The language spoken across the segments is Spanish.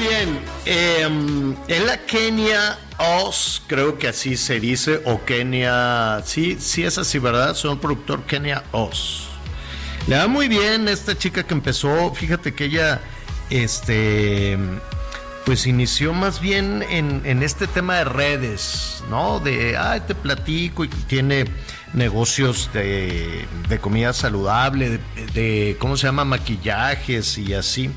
Bien. Eh, en la Kenia Oz, creo que así se dice, o Kenia, sí, sí es así, ¿verdad? Soy un productor Kenia Oz. Le va muy bien esta chica que empezó, fíjate que ella, este, pues inició más bien en, en este tema de redes, ¿no? De, ay, te platico y tiene negocios de, de comida saludable, de, ¿cómo se llama? Maquillajes y así.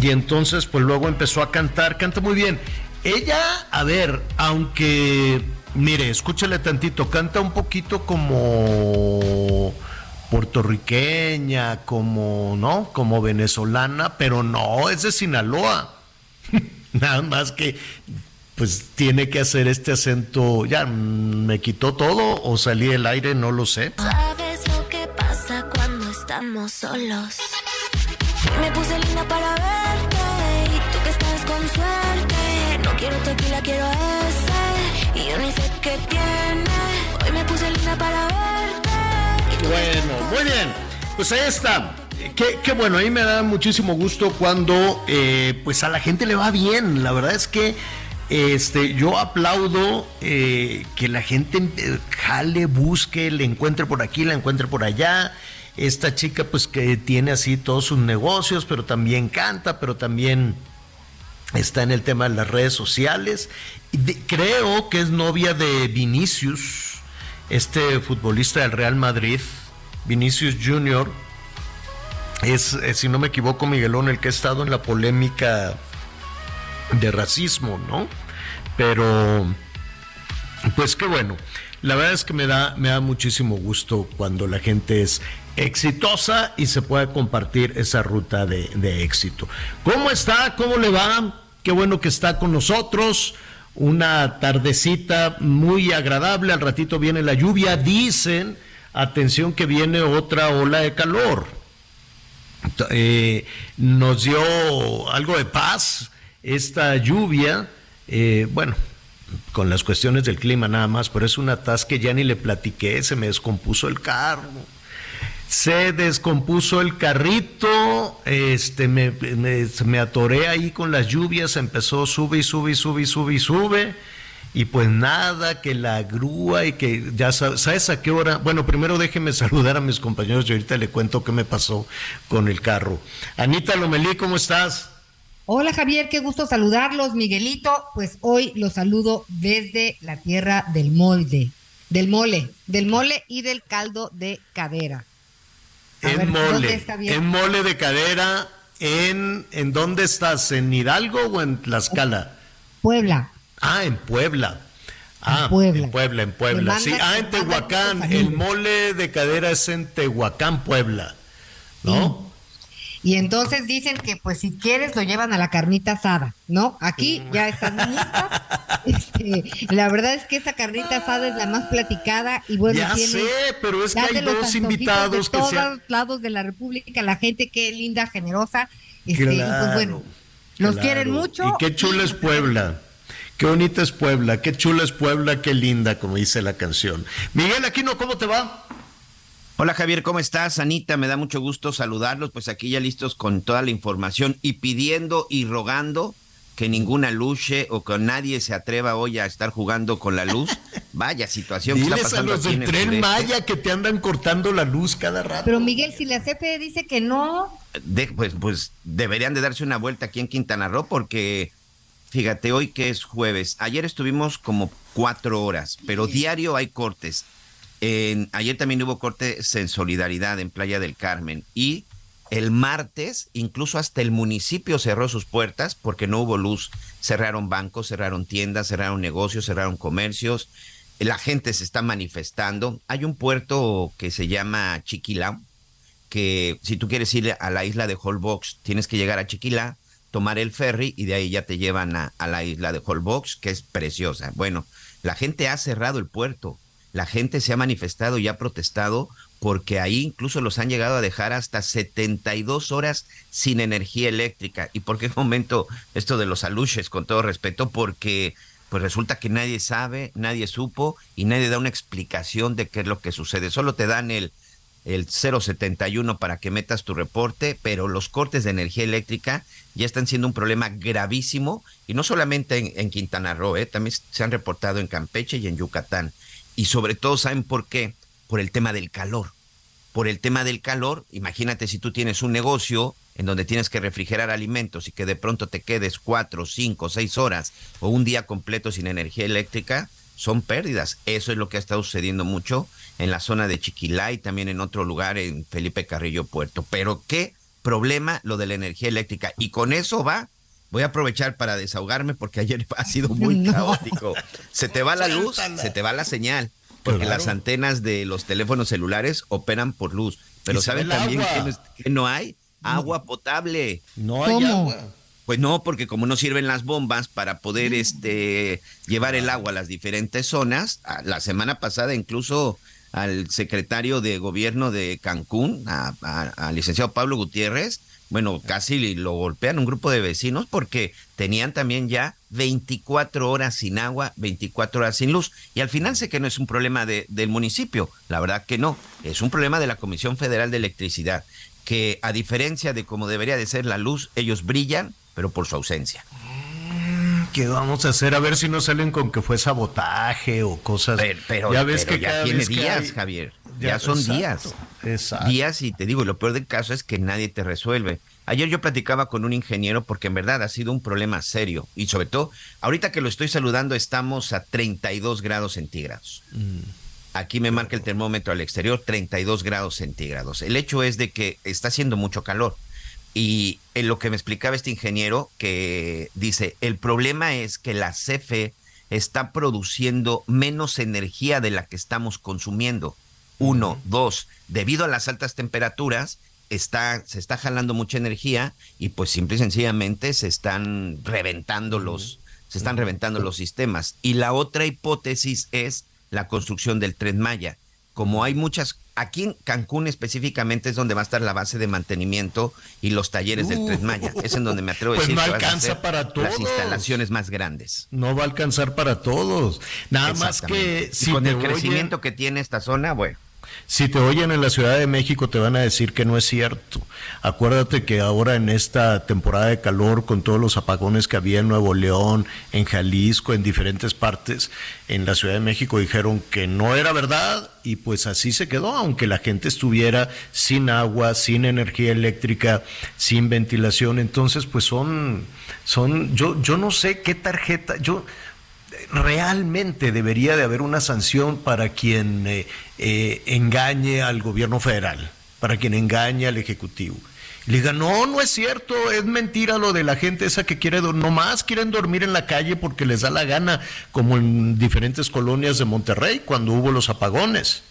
Y entonces, pues luego empezó a cantar, canta muy bien. Ella, a ver, aunque, mire, escúchale tantito, canta un poquito como puertorriqueña, como, ¿no? Como venezolana, pero no, es de Sinaloa. Nada más que, pues tiene que hacer este acento, ya, me quitó todo o salí del aire, no lo sé. ¿Sabes lo que pasa cuando estamos solos? Me puse linda para verte y tú que estás con suerte. No quiero tequila, quiero ese y yo ni sé qué tiene. Hoy me puse linda para verte. Bueno, muy bien. Pues ahí está. Qué, qué bueno, a mí me da muchísimo gusto cuando eh, pues a la gente le va bien. La verdad es que este, yo aplaudo eh, que la gente eh, jale, busque, le encuentre por aquí, la encuentre por allá. Esta chica pues que tiene así todos sus negocios, pero también canta, pero también está en el tema de las redes sociales. Creo que es novia de Vinicius, este futbolista del Real Madrid, Vinicius Junior. Es, eh, si no me equivoco, Miguelón, el que ha estado en la polémica de racismo, ¿no? Pero, pues qué bueno. La verdad es que me da, me da muchísimo gusto cuando la gente es exitosa y se puede compartir esa ruta de, éxito. ¿Cómo está? ¿Cómo le va? Qué bueno que está con nosotros. Una tardecita muy agradable. Al ratito viene la lluvia. Dicen, atención que viene otra ola de calor. Eh, nos dio algo de paz esta lluvia. eh, bueno, con las cuestiones del clima nada más, pero es una tas que ya ni le platiqué, se me descompuso el carro. Se descompuso el carrito, este, me, me, me atoré ahí con las lluvias, empezó sube y sube y sube y sube y sube, y pues nada, que la grúa y que ya sabes, ¿sabes a qué hora? Bueno, primero déjeme saludar a mis compañeros y ahorita le cuento qué me pasó con el carro. Anita Lomelí, ¿cómo estás? Hola Javier, qué gusto saludarlos, Miguelito. Pues hoy los saludo desde la tierra del molde, del mole, del mole y del caldo de cadera. En ver, ¿dónde mole, en mole de cadera, en, ¿en dónde estás? ¿En Hidalgo o en Tlaxcala? Puebla. Ah, en Puebla. Ah, En Puebla. en Puebla, en Puebla. Sí, ah, en Tehuacán. El mole de cadera es en Tehuacán, Puebla. ¿No? Y entonces dicen que pues si quieres lo llevan a la carnita asada, ¿no? Aquí Mm. ya están listas. Este, la verdad es que esa carnita asada es la más platicada y bueno, ya tiene sé, pero es que hay dos invitados de que todos lados de la República, la gente que linda, generosa, este, y Claro, pues bueno, los claro. quieren mucho. Y qué chula es Puebla. Qué bonita es Puebla, qué chula es Puebla, qué linda, como dice la canción. Miguel Aquino, ¿cómo te va? Hola Javier, ¿cómo estás? Anita, me da mucho gusto saludarlos, pues aquí ya listos con toda la información y pidiendo y rogando que ninguna luche o que nadie se atreva hoy a estar jugando con la luz. Vaya situación que está Diles a los del el tren sureste. Maya que te andan cortando la luz cada rato. Pero Miguel, si la CFE dice que no, De- pues, pues deberían de darse una vuelta aquí en Quintana Roo porque fíjate, hoy que es jueves, ayer estuvimos como cuatro horas, pero diario hay cortes. En- ayer también hubo cortes en solidaridad en Playa del Carmen y el martes incluso hasta el municipio cerró sus puertas porque no hubo luz. Cerraron bancos, cerraron tiendas, cerraron negocios, cerraron comercios. La gente se está manifestando. Hay un puerto que se llama Chiquilao, que si tú quieres ir a la isla de Holbox, tienes que llegar a Chiquilá, tomar el ferry y de ahí ya te llevan a, a la isla de Holbox, que es preciosa. Bueno, la gente ha cerrado el puerto, la gente se ha manifestado y ha protestado porque ahí incluso los han llegado a dejar hasta 72 horas sin energía eléctrica. ¿Y por qué momento esto de los aluches, con todo respeto? Porque pues resulta que nadie sabe, nadie supo y nadie da una explicación de qué es lo que sucede. Solo te dan el, el 071 para que metas tu reporte, pero los cortes de energía eléctrica ya están siendo un problema gravísimo y no solamente en, Quintana Roo, ¿eh? también se han reportado en Campeche y en Yucatán. Y sobre todo, ¿saben por qué? Por el tema del calor. Por el tema del calor, imagínate si tú tienes un negocio en donde tienes que refrigerar alimentos y que de pronto te quedes cuatro, cinco, seis horas o un día completo sin energía eléctrica, son pérdidas. Eso es lo que ha estado sucediendo mucho en la zona de Chiquilá y también en otro lugar en Felipe Carrillo Puerto. Pero qué problema lo de la energía eléctrica. Y con eso va voy a aprovechar para desahogarme porque ayer ha sido muy caótico. Se te va la luz, se te va la señal, porque las antenas de los teléfonos celulares operan por luz. Pero ¿saben también que no, hay? Agua potable. No hay agua. Pues no, porque como no sirven las bombas para poder mm. este llevar el agua a las diferentes zonas, la semana pasada incluso al secretario de gobierno de Cancún, al licenciado Pablo Gutiérrez, bueno, casi lo golpean un grupo de vecinos porque tenían también ya 24 horas sin agua, 24 horas sin luz. Y al final sé que no es un problema de, del municipio, la verdad que no, es un problema de la Comisión Federal de Electricidad, que a diferencia de como debería de ser la luz, ellos brillan, pero por su ausencia. Mm, ¿Qué vamos a hacer? A ver si no salen con que fue sabotaje o cosas. Pero, ya ves que ya tiene días, Javier. Ya, son días. Días y te digo, lo peor del caso es que nadie te resuelve. Ayer yo platicaba con un ingeniero porque en verdad ha sido un problema serio y sobre todo, ahorita que lo estoy saludando estamos a 32 grados centígrados. Mm. Aquí me marca el termómetro al exterior, 32 grados centígrados. El hecho es de que está haciendo mucho calor. Y en lo que me explicaba este ingeniero, que dice, el problema es que la CFE está produciendo menos energía de la que estamos consumiendo. Uno, dos, debido a las altas temperaturas, está, se está jalando mucha energía y pues simple y sencillamente se están reventando los, se están reventando los sistemas. Y la otra hipótesis es la construcción del tren Maya. Como hay muchas, aquí en Cancún específicamente es donde va a estar la base de mantenimiento y los talleres del tren Maya. Es en donde me atrevo a pues decir no alcanza para todos. las instalaciones más grandes. No va a alcanzar para todos. Nada más que si con el crecimiento que tiene esta zona, bueno. Si te oyen en la Ciudad de México te van a decir que no es cierto. Acuérdate que ahora en esta temporada de calor, con todos los apagones que había en Nuevo León, en Jalisco, en diferentes partes, en la Ciudad de México dijeron que no era verdad y pues así se quedó, aunque la gente estuviera sin agua, sin energía eléctrica, sin ventilación. Entonces, pues son, son, yo, yo no sé qué tarjeta, yo realmente debería de haber una sanción para quien eh, eh, engañe al gobierno federal, para quien engañe al Ejecutivo. le diga, no, no es cierto, es mentira lo de la gente esa que quiere, nomás quieren dormir en la calle porque les da la gana, como en diferentes colonias de Monterrey cuando hubo los apagones.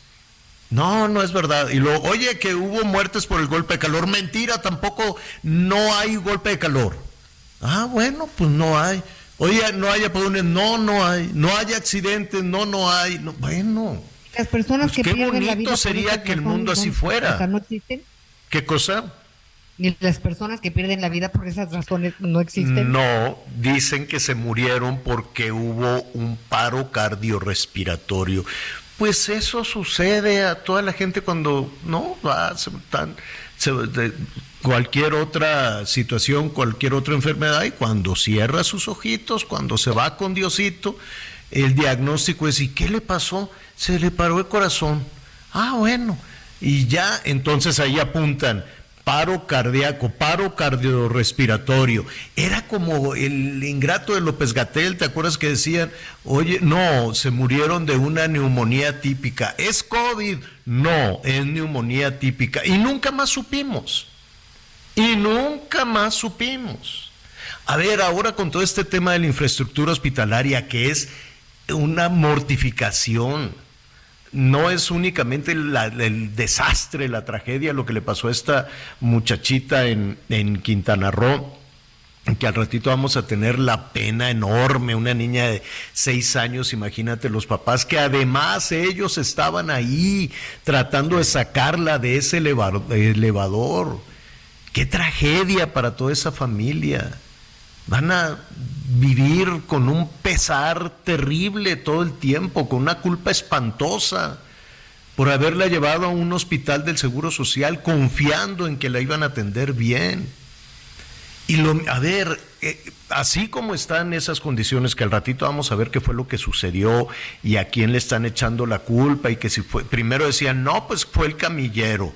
No, no es verdad. Y luego, oye, que hubo muertes por el golpe de calor. Mentira, tampoco no hay golpe de calor. Ah, bueno, pues no hay. Oye, no hay apagones, no, no hay, no hay accidentes, no, no hay, no, bueno. Las personas pues que pierden la vida sería que el mundo así fuera. ¿No existen? ¿Qué cosa? ¿Y las personas que pierden la vida por esas razones no existen? No, dicen que se murieron porque hubo un paro cardiorrespiratorio. Pues eso sucede a toda la gente cuando no va, se, tan, cualquier otra situación, cualquier otra enfermedad, y cuando cierra sus ojitos, cuando se va con Diosito, el diagnóstico es, ¿y qué le pasó? Se le paró el corazón. Ah, bueno. Y ya entonces ahí apuntan, paro cardíaco, paro cardiorrespiratorio. Era como el ingrato de López Gatel, ¿te acuerdas que decían, oye, no, se murieron de una neumonía típica? ¿Es COVID? No, es neumonía típica. Y nunca más supimos. Y nunca más supimos. A ver, ahora con todo este tema de la infraestructura hospitalaria, que es una mortificación. No es únicamente el desastre, la tragedia, lo que le pasó a esta muchachita en, en Quintana Roo, que al ratito vamos a tener la pena enorme, una niña de seis años, imagínate los papás, que además ellos estaban ahí tratando de sacarla de ese elevador. Qué tragedia para toda esa familia. Van a vivir con un pesar terrible todo el tiempo, con una culpa espantosa por haberla llevado a un hospital del Seguro Social confiando en que la iban a atender bien. Y lo, a ver, eh, así como están esas condiciones, que al ratito vamos a ver qué fue lo que sucedió y a quién le están echando la culpa y que si fue, primero decían, no, pues fue el camillero,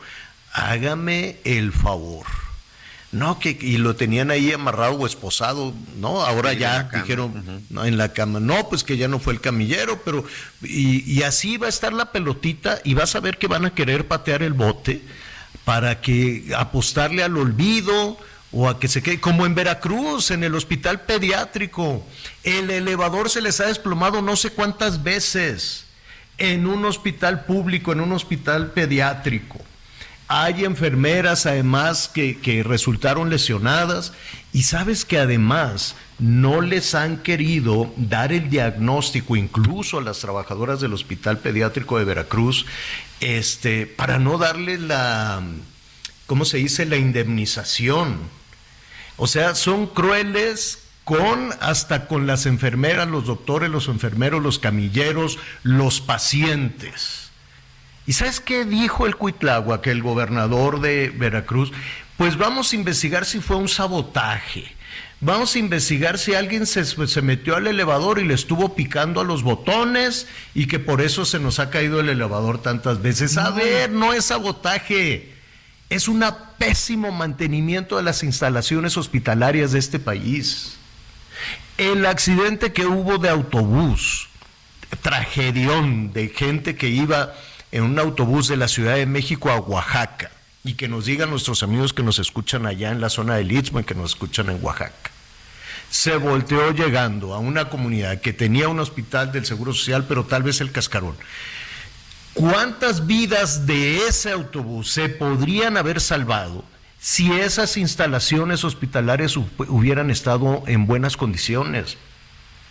hágame el favor. No, que y lo tenían ahí amarrado o esposado, ¿no? Ahora ya dijeron no, en la cama, no, pues que ya no fue el camillero, pero y, y así va a estar la pelotita y vas a ver que van a querer patear el bote para que apostarle al olvido o a que se quede, como en Veracruz, en el hospital pediátrico. El elevador se les ha desplomado no sé cuántas veces en un hospital público, en un hospital pediátrico. Hay enfermeras además que, que resultaron lesionadas y sabes que además no les han querido dar el diagnóstico, incluso a las trabajadoras del Hospital Pediátrico de Veracruz, este, para no darle la, ¿cómo se dice?, la indemnización. O sea, son crueles con hasta con las enfermeras, los doctores, los enfermeros, los camilleros, los pacientes. ¿Y sabes qué dijo el Cuitlagua, que el gobernador de Veracruz? Pues vamos a investigar si fue un sabotaje. Vamos a investigar si alguien se, se, metió al elevador y le estuvo picando a los botones y que por eso se nos ha caído el elevador tantas veces. A ver, no es sabotaje es un pésimo mantenimiento de las instalaciones hospitalarias de este país. El accidente que hubo de autobús, tragedión de gente que iba en un autobús de la Ciudad de México a Oaxaca, y que nos digan nuestros amigos que nos escuchan allá en la zona del Istmo y que nos escuchan en Oaxaca. Se volteó llegando a una comunidad que tenía un hospital del Seguro Social, pero tal vez el cascarón ¿Cuántas vidas de ese autobús se podrían haber salvado si esas instalaciones hospitalarias hubieran estado en buenas condiciones?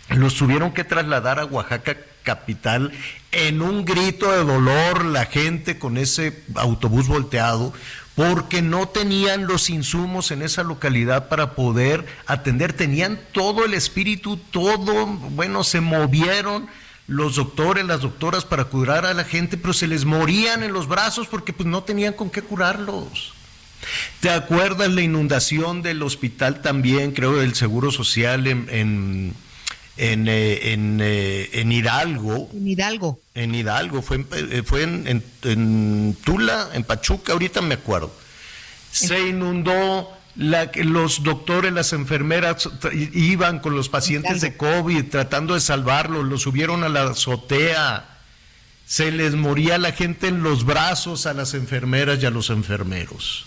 Los tuvieron que trasladar a Oaxaca capital en un grito de dolor la gente con ese autobús volteado porque no tenían los insumos en esa localidad para poder atender, tenían todo el espíritu, todo, bueno, se movieron los doctores, las doctoras para curar a la gente, pero se les morían en los brazos porque pues no tenían con qué curarlos. ¿Te acuerdas la inundación del hospital también, creo, del Seguro Social en, en, en, eh, eh, en, Hidalgo? En Hidalgo. En Hidalgo, fue, eh, fue en, en Tula, en Pachuca, ahorita me acuerdo. Se inundó la, los doctores, las enfermeras iban con los pacientes de COVID tratando de salvarlos, los subieron a la azotea, se les moría la gente en los brazos a las enfermeras y a los enfermeros.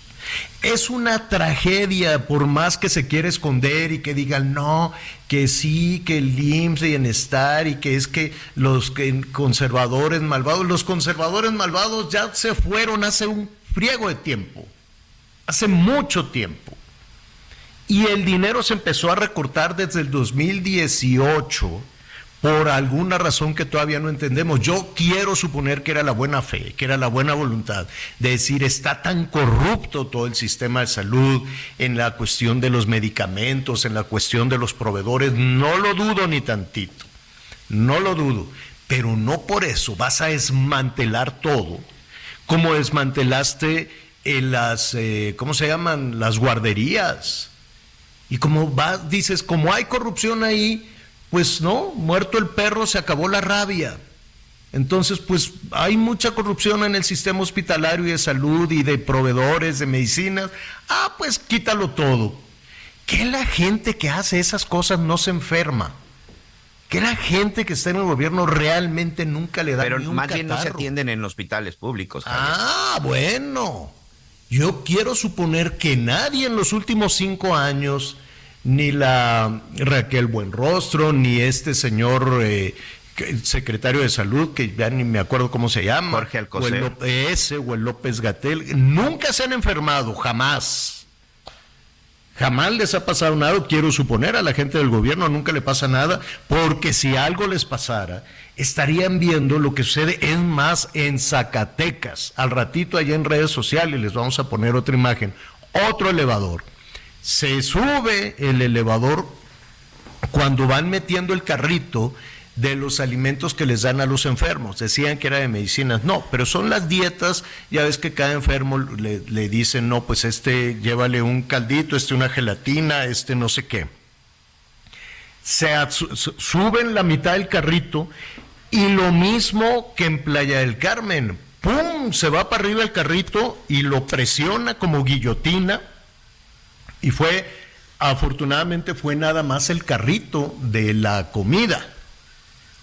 Es una tragedia, por más que se quiera esconder y que digan no, que sí, que el IMSS bienestar y que es que los conservadores malvados, los conservadores malvados ya se fueron hace un friego de tiempo, hace mucho tiempo. Y el dinero se empezó a recortar desde el 2018 por alguna razón que todavía no entendemos. Yo quiero suponer que era la buena fe, que era la buena voluntad de decir, está tan corrupto todo el sistema de salud en la cuestión de los medicamentos, en la cuestión de los proveedores. No lo dudo ni tantito, no lo dudo, pero no por eso vas a desmantelar todo, como desmantelaste en las, eh, ¿cómo se llaman? Las guarderías y como dices, como hay corrupción ahí, pues no, muerto el perro se acabó la rabia. Entonces, pues hay mucha corrupción en el sistema hospitalario y de salud y de proveedores de medicinas. Ah, pues quítalo todo. Que la gente que hace esas cosas no se enferma. Que la gente que está en el gobierno realmente nunca le da Pero ni un más bien no se atienden en hospitales públicos. Javier. Ah, bueno. Yo quiero suponer que nadie en los últimos cinco años, ni la Raquel Buenrostro, ni este señor eh, secretario de salud, que ya ni me acuerdo cómo se llama. Jorge Alcocer. O el, ese o el López Gatel. Nunca se han enfermado, jamás. Jamás les ha pasado nada, quiero suponer, a la gente del gobierno nunca le pasa nada, porque si algo les pasara, estarían viendo lo que sucede es más en Zacatecas. Al ratito allá en redes sociales les vamos a poner otra imagen, otro elevador. Se sube el elevador cuando van metiendo el carrito de los alimentos que les dan a los enfermos. Decían que era de medicinas. No, pero son las dietas. Ya ves que cada enfermo le, le, dicen, no, pues este llévale un caldito, este una gelatina, este no sé qué. Se suben la mitad del carrito y lo mismo que en Playa del Carmen. ¡Pum! Se va para arriba el carrito y lo presiona como guillotina. Y fue, afortunadamente fue nada más el carrito de la comida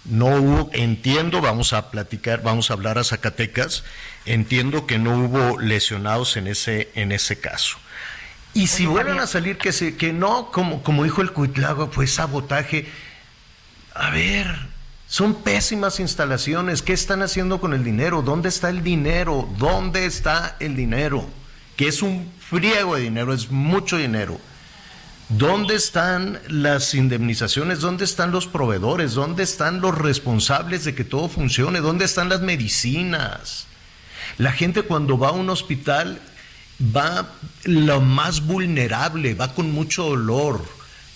no hubo, entiendo, vamos a platicar, vamos a hablar a Zacatecas, entiendo que no hubo lesionados en ese, en ese caso. Y si vuelven a salir que, se, que no, como, como dijo el Cuitlago, fue sabotaje. A ver, son pésimas instalaciones. ¿Qué están haciendo con el dinero? ¿Dónde está el dinero? ¿Dónde está el dinero? Que es un friego de dinero, es mucho dinero. ¿Dónde están las indemnizaciones? ¿Dónde están los proveedores? ¿Dónde están los responsables de que todo funcione? ¿Dónde están las medicinas? La gente cuando va a un hospital va lo más vulnerable, va con mucho dolor,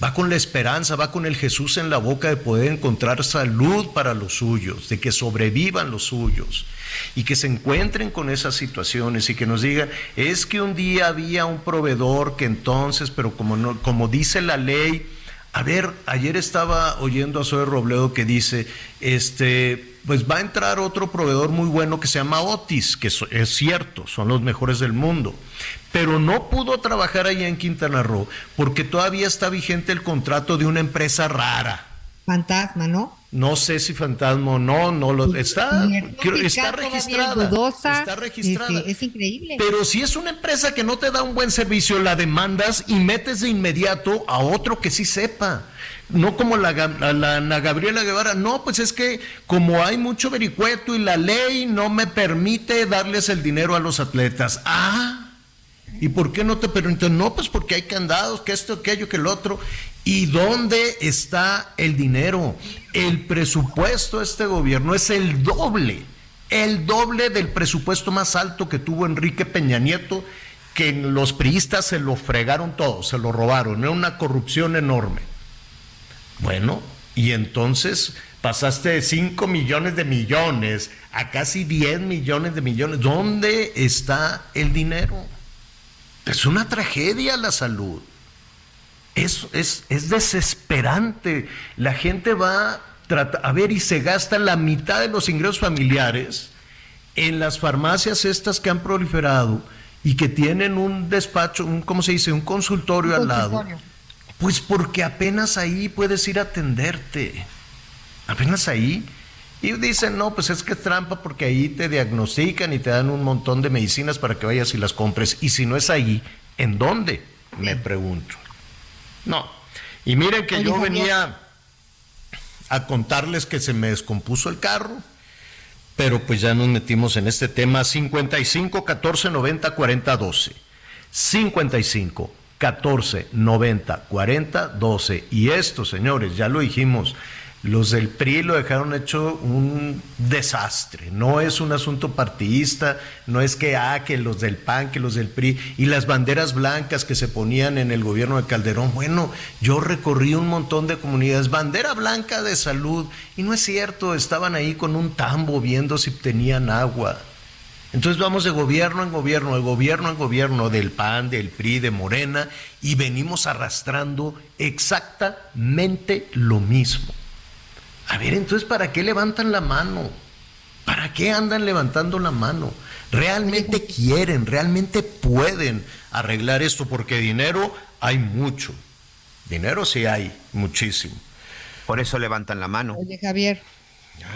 va con la esperanza, va con el Jesús en la boca de poder encontrar salud para los suyos, de que sobrevivan los suyos y que se encuentren con esas situaciones y que nos digan, es que un día había un proveedor que entonces, pero como, no, como dice la ley, a ver, ayer estaba oyendo a Zoe Robledo que dice, este, pues va a entrar otro proveedor muy bueno que se llama Otis, que es cierto, son los mejores del mundo, pero no pudo trabajar allá en Quintana Roo porque todavía está vigente el contrato de una empresa rara. Fantasma, ¿no? No sé si fantasma o no, no lo está, está registrada. está registrada. Este, es increíble. Pero si es una empresa que no te da un buen servicio, la demandas y metes de inmediato a otro que sí sepa. No como la, la Ana Gabriela Guevara, no, pues es que como hay mucho vericueto y la ley no me permite darles el dinero a los atletas. Ah, ¿y por qué no te permite? No, pues porque hay candados, que esto, aquello, que el otro. ¿Y dónde está el dinero? El presupuesto de este gobierno es el doble, el doble del presupuesto más alto que tuvo Enrique Peña Nieto, que los priistas se lo fregaron todo, se lo robaron, era una corrupción enorme. Bueno, y entonces pasaste de 5 millones de millones a casi 10 millones de millones. ¿Dónde está el dinero? Es una tragedia la salud. Es, es, es desesperante. La gente va a ver y se gasta la mitad de los ingresos familiares en las farmacias estas que han proliferado y que tienen un despacho, un, ¿cómo se dice? Un consultorio, al lado. Pues porque apenas ahí puedes ir a atenderte. Apenas ahí. Y dicen, no, pues es que es trampa porque ahí te diagnostican y te dan un montón de medicinas para que vayas y las compres. Y si no es ahí, ¿en dónde? Me pregunto. No. Y miren que yo venía a contarles que se me descompuso el carro, pero pues ya nos metimos en este tema 55 14 90 40 12. 55 14 90 40 12. Y esto, señores, ya lo dijimos, los del PRI lo dejaron hecho un desastre. No es un asunto partidista, no es que, ah, que los del PAN, que los del PRI y las banderas blancas que se ponían en el gobierno de Calderón. Bueno, yo recorrí un montón de comunidades, bandera blanca de salud, y no es cierto, estaban ahí con un tambo viendo si tenían agua. Entonces vamos de gobierno en gobierno, de gobierno en gobierno, del PAN, del PRI, de Morena, y venimos arrastrando exactamente lo mismo. A ver, entonces, ¿para qué levantan la mano? ¿Para qué andan levantando la mano? ¿Realmente quieren, realmente pueden arreglar esto? Porque dinero hay mucho. Dinero sí hay, muchísimo. Por eso levantan la mano. Oye, Javier.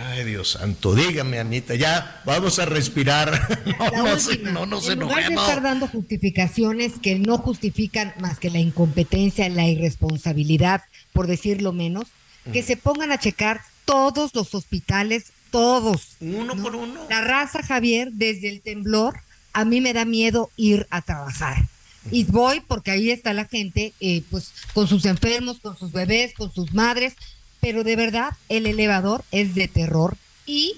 Ay, Dios santo, dígame, Anita, ya vamos a respirar. No, no, se en lugar de estar dando justificaciones que no justifican más que la incompetencia, la irresponsabilidad, por decirlo menos, que se pongan a checar todos los hospitales, todos. Uno por uno. La raza, Javier, desde el temblor, a mí me da miedo ir a trabajar. Y voy porque ahí está la gente, eh, pues con sus enfermos, con sus bebés, con sus madres, pero de verdad el elevador es de terror y,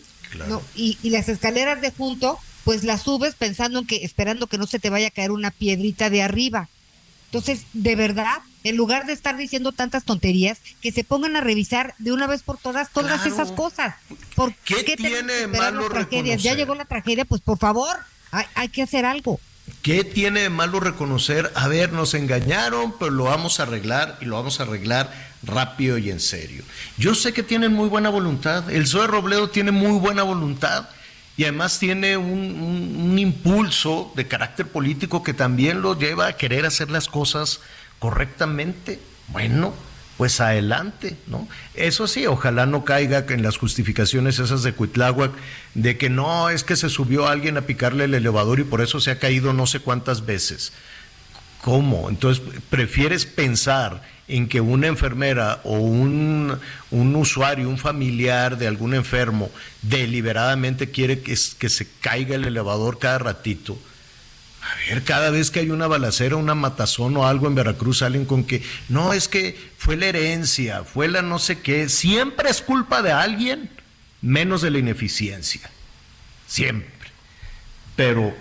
no, y, y las escaleras de junto, pues las subes pensando en que, esperando que no se te vaya a caer una piedrita de arriba. Entonces, de verdad, en lugar de estar diciendo tantas tonterías, que se pongan a revisar de una vez por todas todas Claro. esas cosas. ¿Por ¿Qué qué, tiene malo tragedias? Ya llegó la tragedia, pues por favor, hay, hay que hacer algo. ¿Qué tiene de malo reconocer? A ver, nos engañaron, pero lo vamos a arreglar y lo vamos a arreglar rápido y en serio. Yo sé que tienen muy buena voluntad. El Zoe Robledo tiene muy buena voluntad y además tiene un, un- un impulso de carácter político que también lo lleva a querer hacer las cosas correctamente. Bueno, pues adelante, ¿no? Eso sí, ojalá no caiga en las justificaciones esas de Cuitláhuac de que no, es que se subió alguien a picarle el elevador y por eso se ha caído no sé cuántas veces. ¿Cómo? Entonces, ¿prefieres pensar en que una enfermera o un, un usuario, un familiar de algún enfermo, deliberadamente quiere que, se caiga el elevador cada ratito? A ver, cada vez que hay una balacera, una matazón o algo en Veracruz salen con que no, es que fue la herencia, fue la no sé qué. Siempre es culpa de alguien, menos de la ineficiencia. Siempre. Pero,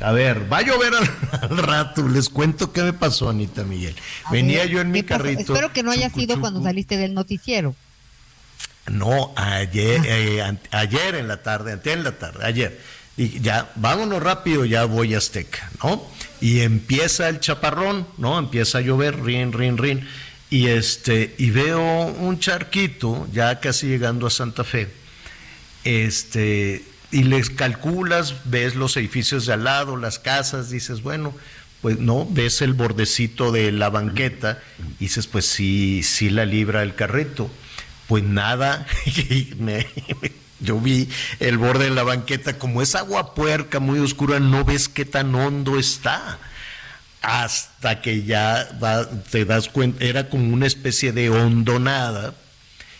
a ver, va a llover al, al rato. Les cuento qué me pasó, Anita Miguel. A Venía ver, yo en mi carrito. Espero que no haya chucu, sido cuando saliste del noticiero. No, ayer, eh, ayer en la tarde, antes en la tarde, ayer. Y ya, vámonos rápido, ya voy a Azteca, ¿no? Y empieza el chaparrón, ¿no? Empieza a llover, rin, rin, rin. Y este, y veo un charquito, ya casi llegando a Santa Fe. Este, y les calculas, ves los edificios de al lado, las casas, dices, bueno, pues no, ves el bordecito de la banqueta, dices, pues sí, sí la libra el carrito. Pues nada, me- yo vi el borde de la banqueta, como es agua puerca, muy oscura, no ves qué tan hondo está. Hasta que ya te das cuenta, era como una especie de hondonada,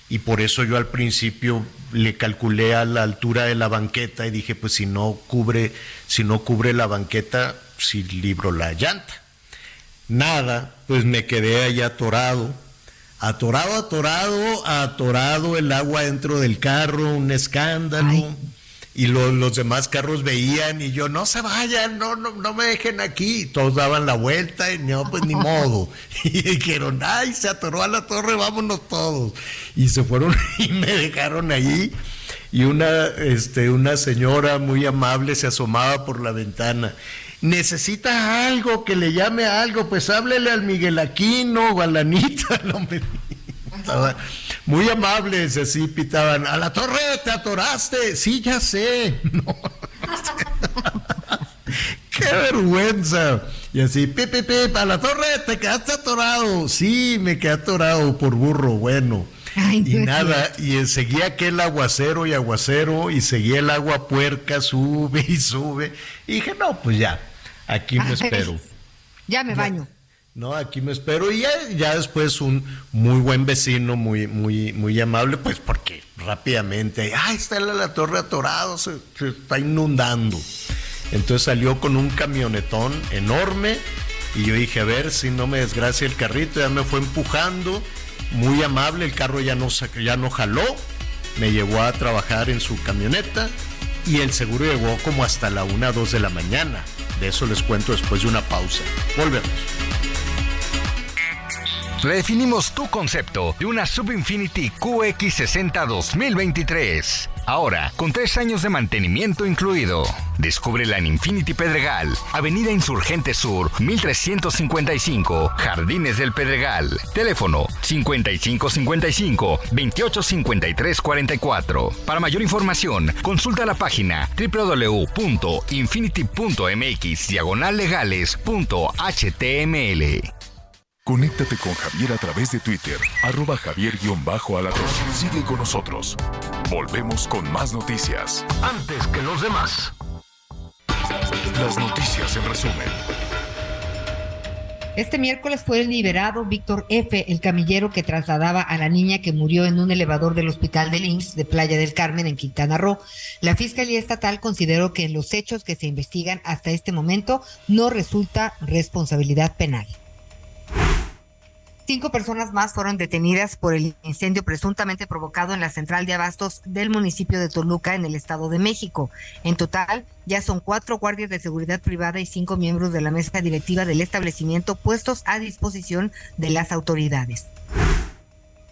y por eso yo al principio le calculé a la altura de la banqueta y dije, pues si no cubre, si no cubre la banqueta, si libro la llanta. Nada, pues me quedé ahí atorado, atorado, atorado, atorado el agua dentro del carro, un escándalo. Ay. Y lo- los demás carros veían y yo, no se vayan, no, no, no me dejen aquí. Y todos daban la vuelta y no, pues ni modo. Y dijeron, ay, se atoró a la torre, vámonos todos. Y se fueron y me dejaron allí. Y una, este, una señora muy amable se asomaba por la ventana. Necesita algo, que le llame a algo, pues háblele al Miguel Aquino o a la Anita. No me muy amables, así pitaban, a la torre te atoraste, sí, ya sé. No. Qué vergüenza. Y así, pip, pip, pip, a la torre te quedaste atorado. Sí, me quedé atorado por burro, bueno. Ay, y nada, y seguía aquel aguacero y aguacero, y seguía el agua puerca, sube y sube. Y dije, no, pues ya, aquí me espero. Ya me baño. No, aquí me espero y ya, ya después un muy buen vecino, muy, muy, muy amable, pues porque rápidamente, ah, está la, la torre atorado, se, se está inundando. Entonces salió con un camionetón enorme y yo dije, a ver si no me desgracia el carrito, ya me fue empujando, muy amable, el carro ya no, ya no jaló, me llevó a trabajar en su camioneta y el seguro llegó como hasta la 1, 2 de la mañana. De eso les cuento después de una pausa. Volvemos. Redefinimos tu concepto de una Subinfinity QX60 2023. Ahora, con tres años de mantenimiento incluido. Descúbrela en Infinity Pedregal, Avenida Insurgente Sur, 1355, Jardines del Pedregal. Teléfono 5555-285344. Para mayor información, consulta la página www.infinity.mx legales.html. Conéctate con Javier a través de Twitter, arroba javier-alatón. Sigue con nosotros. Volvemos con más noticias. Antes que los demás. Las noticias en resumen. Este miércoles fue liberado Víctor F., el camillero que trasladaba a la niña que murió en un elevador del hospital del IMSS de Playa del Carmen en Quintana Roo. La Fiscalía Estatal consideró que en los hechos que se investigan hasta este momento no resulta responsabilidad penal. Cinco personas más fueron detenidas por el incendio presuntamente provocado en la central de abastos del municipio de Toluca en el Estado de México. En total, ya son cuatro guardias de seguridad privada y cinco miembros de la mesa directiva del establecimiento puestos a disposición de las autoridades.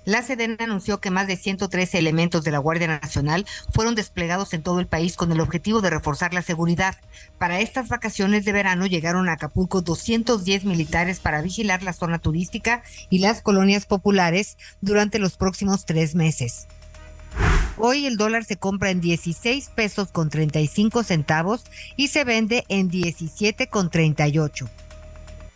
La Sedena anunció que más de 113 elementos de la Guardia Nacional fueron desplegados en todo el país con el objetivo de reforzar la seguridad. Para estas vacaciones de verano llegaron a Acapulco 210 militares para vigilar la zona turística y las colonias populares durante los próximos tres meses. Hoy el dólar se compra en 16 pesos con 35 centavos y se vende en 17 con 38.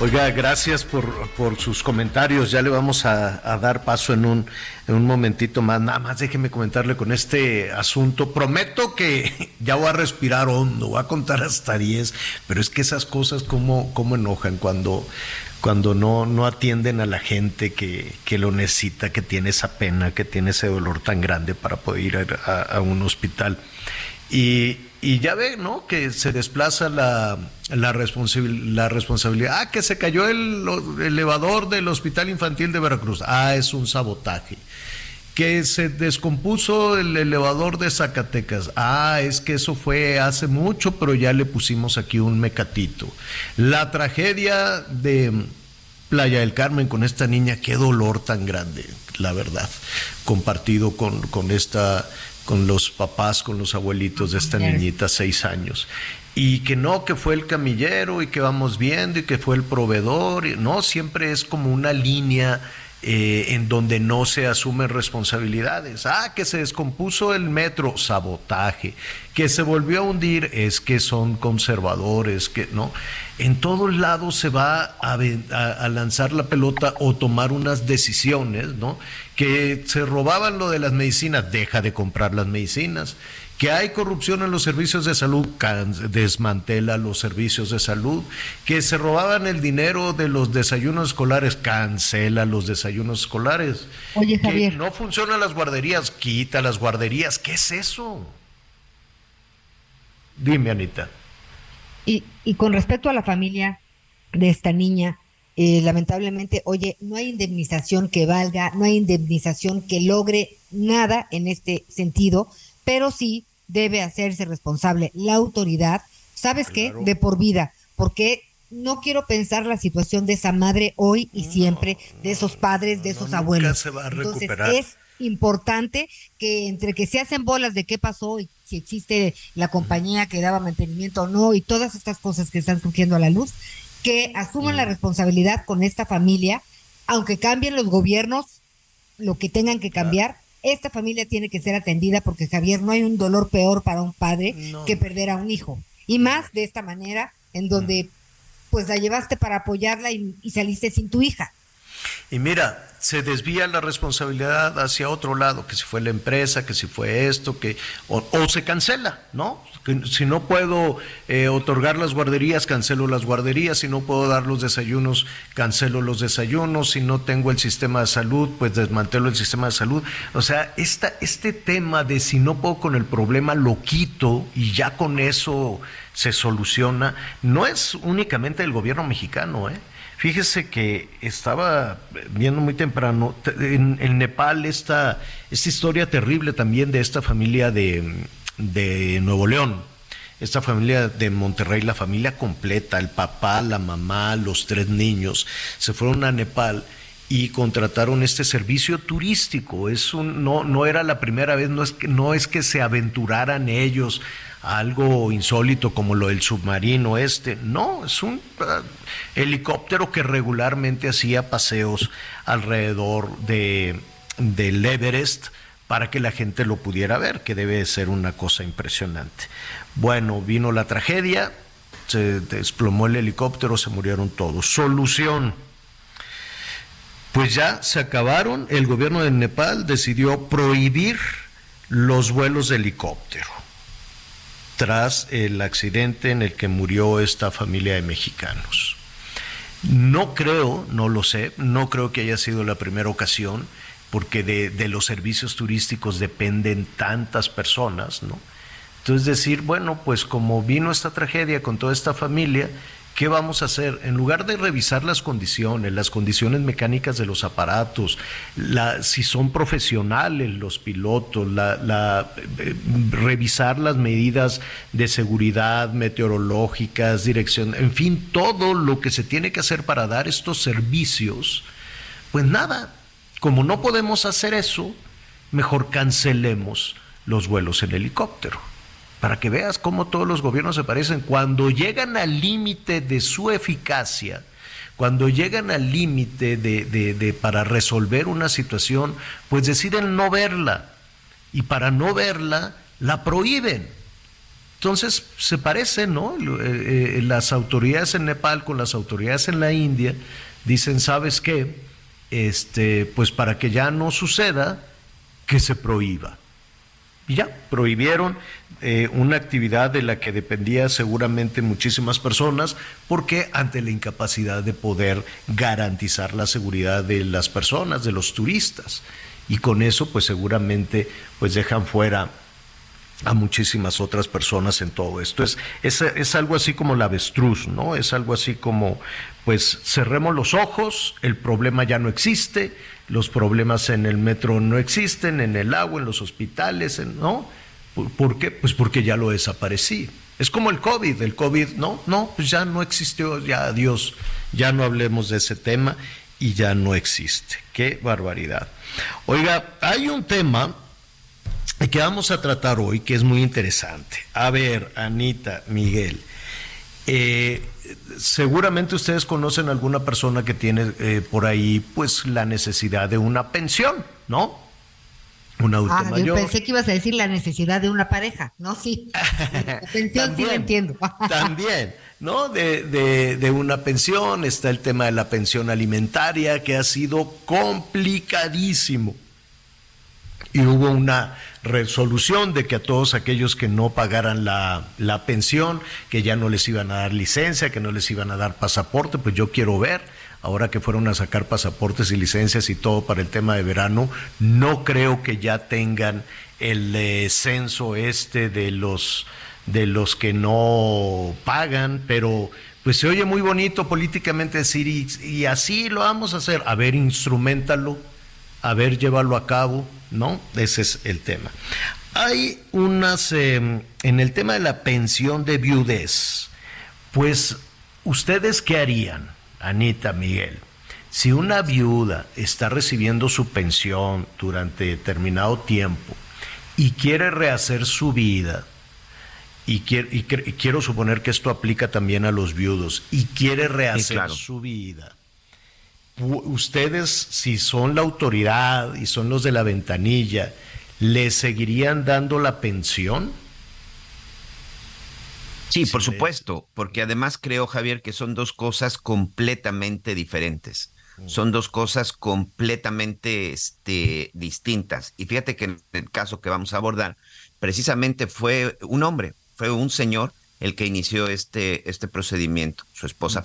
Oiga, gracias por, por, sus comentarios. Ya le vamos a, dar paso en un, en un momentito más. Nada más déjeme comentarle con este asunto. Prometo que ya voy a respirar hondo, voy a contar hasta 10, pero es que esas cosas como, como enojan cuando, cuando no, no atienden a la gente que, que, lo necesita, que tiene esa pena, que tiene ese dolor tan grande para poder ir a, a un hospital. Y, y ya ve, ¿no? Que se desplaza la, la, la responsabilidad. Ah, que se cayó el, elevador del Hospital Infantil de Veracruz. Ah, es un sabotaje. Que se descompuso el elevador de Zacatecas. Ah, es que eso fue hace mucho, pero ya le pusimos aquí un mecatito. La tragedia de Playa del Carmen con esta niña, qué dolor tan grande, la verdad, compartido con, con esta con los papás, con los abuelitos de esta niñita, seis años. Y que no, que fue el camillero y que vamos viendo y que fue el proveedor. No, siempre es como una línea eh, en donde no se asumen responsabilidades. Ah, que se descompuso el metro, sabotaje. Que se volvió a hundir, es que son conservadores, que no. En todos lados se va a, a, lanzar la pelota o tomar unas decisiones, ¿no? Que se robaban lo de las medicinas, deja de comprar las medicinas que hay corrupción en los servicios de salud, desmantela los servicios de salud, que se robaban el dinero de los desayunos escolares, cancela los desayunos escolares. Oye, Javier. Que no funcionan las guarderías, quita las guarderías. ¿Qué es eso? Dime, Anita. Y, y con respecto a la familia de esta niña, eh, lamentablemente, oye, no hay indemnización que valga, no hay indemnización que logre nada en este sentido pero sí debe hacerse responsable la autoridad, ¿sabes qué? De por vida, porque no quiero pensar la situación de esa madre hoy y siempre, de esos padres, de esos abuelos. Se va a recuperar. Entonces, es importante que entre que se hacen bolas de qué pasó y si existe la compañía que daba mantenimiento o no y todas estas cosas que están surgiendo a la luz, que asuman la responsabilidad con esta familia, aunque cambien los gobiernos, lo que tengan que cambiar, esta familia tiene que ser atendida porque Javier, no hay un dolor peor para un padre que perder a un hijo. Y más de esta manera, en donde pues la llevaste para apoyarla y, y saliste sin tu hija. Y mira, se desvía la responsabilidad hacia otro lado, que si fue la empresa, que si fue esto, que o, se cancela, ¿no? Si no puedo eh, otorgar las guarderías, cancelo las guarderías, si no puedo dar los desayunos, cancelo los desayunos, si no tengo el sistema de salud, pues desmantelo el sistema de salud. O sea, esta, este tema de si no puedo con el problema, lo quito y ya con eso se soluciona, no es únicamente el gobierno mexicano, ¿eh? Fíjese que estaba viendo muy temprano en, Nepal esta, esta historia terrible también de esta familia de, de Nuevo León esta familia de Monterrey, la familia completa, el papá, la mamá, los tres niños, se fueron a Nepal y contrataron este servicio turístico. Es un, no, no era la primera vez, no es, que, no es que se aventuraran ellos algo insólito como lo del submarino este. No, es un ah, helicóptero que regularmente hacía paseos alrededor de, del Everest para que la gente lo pudiera ver, que debe ser una cosa impresionante. Bueno, vino la tragedia, se desplomó el helicóptero, se murieron todos. Solución. Pues ya se acabaron, el gobierno de Nepal decidió prohibir los vuelos de helicóptero tras el accidente en el que murió esta familia de mexicanos. No creo, no lo sé, no creo que haya sido la primera ocasión, porque de, los servicios turísticos dependen tantas personas, ¿no? Entonces decir, bueno, pues como vino esta tragedia con toda esta familia, ¿qué vamos a hacer? En lugar de revisar las condiciones, las condiciones mecánicas de los aparatos, la, si son profesionales los pilotos, la, eh, revisar las medidas de seguridad meteorológicas, dirección, en fin, todo lo que se tiene que hacer para dar estos servicios, pues nada, como no podemos hacer eso, mejor cancelemos los vuelos en helicóptero para que veas cómo todos los gobiernos se parecen. Cuando llegan al límite de su eficacia, cuando llegan al límite de, para resolver una situación, pues deciden no verla. Y para no verla, la prohíben. Entonces se parecen, ¿no? Eh, eh, las autoridades en Nepal con las autoridades en la India dicen, ¿sabes qué? Este, pues para que ya no suceda, que se prohíba. Y ya, prohibieron eh, una actividad de la que dependía seguramente muchísimas personas, porque ante la incapacidad de poder garantizar la seguridad de las personas, de los turistas. Y con eso, pues seguramente, pues dejan fuera a muchísimas otras personas en todo esto. Es, es, es, algo así como la avestruz, ¿no? Es algo así como, pues cerremos los ojos, el problema ya no existe, los problemas en el metro no existen, en el agua, en los hospitales, ¿no? ¿Por, qué? Pues porque ya lo desaparecí. Es como el COVID, el COVID, no, no, pues ya no existió, ya adiós, ya no hablemos de ese tema y ya no existe. Qué barbaridad. Oiga, hay un tema que vamos a tratar hoy que es muy interesante. A ver, Anita, Miguel, eh, seguramente ustedes conocen alguna persona que tiene eh, por ahí pues la necesidad de una pensión, ¿no? Un adulto ah, Yo pensé que ibas a decir la necesidad de una pareja, ¿no? Sí. La pensión sí entiendo. también, ¿no? De, de, de, una pensión, está el tema de la pensión alimentaria, que ha sido complicadísimo. Y hubo una resolución de que a todos aquellos que no pagaran la, la pensión, que ya no les iban a dar licencia, que no les iban a dar pasaporte, pues yo quiero ver. Ahora que fueron a sacar pasaportes y licencias y todo para el tema de verano, no creo que ya tengan el eh, censo este de los de los que no pagan, pero pues se oye muy bonito políticamente decir y, y así lo vamos a hacer, a ver, instrumentalo, a ver, llévalo a cabo, ¿no? Ese es el tema. Hay unas, em, en el tema de la pensión de viudez, pues, ¿ustedes qué harían? Anita, Miguel, si una viuda está recibiendo su pensión durante determinado tiempo y quiere rehacer su vida, y, quiero suponer que esto aplica también a los viudos, y quiere rehacer su vida, ustedes, si son la autoridad y son los de la ventanilla, ¿le seguirían dando la pensión? Sí, por supuesto, porque además creo, Javier, que son dos cosas completamente diferentes. Mm. Son dos cosas completamente este, distintas. Y fíjate que en el caso que vamos a abordar, precisamente fue un hombre, fue un señor el que inició este, este procedimiento. Su esposa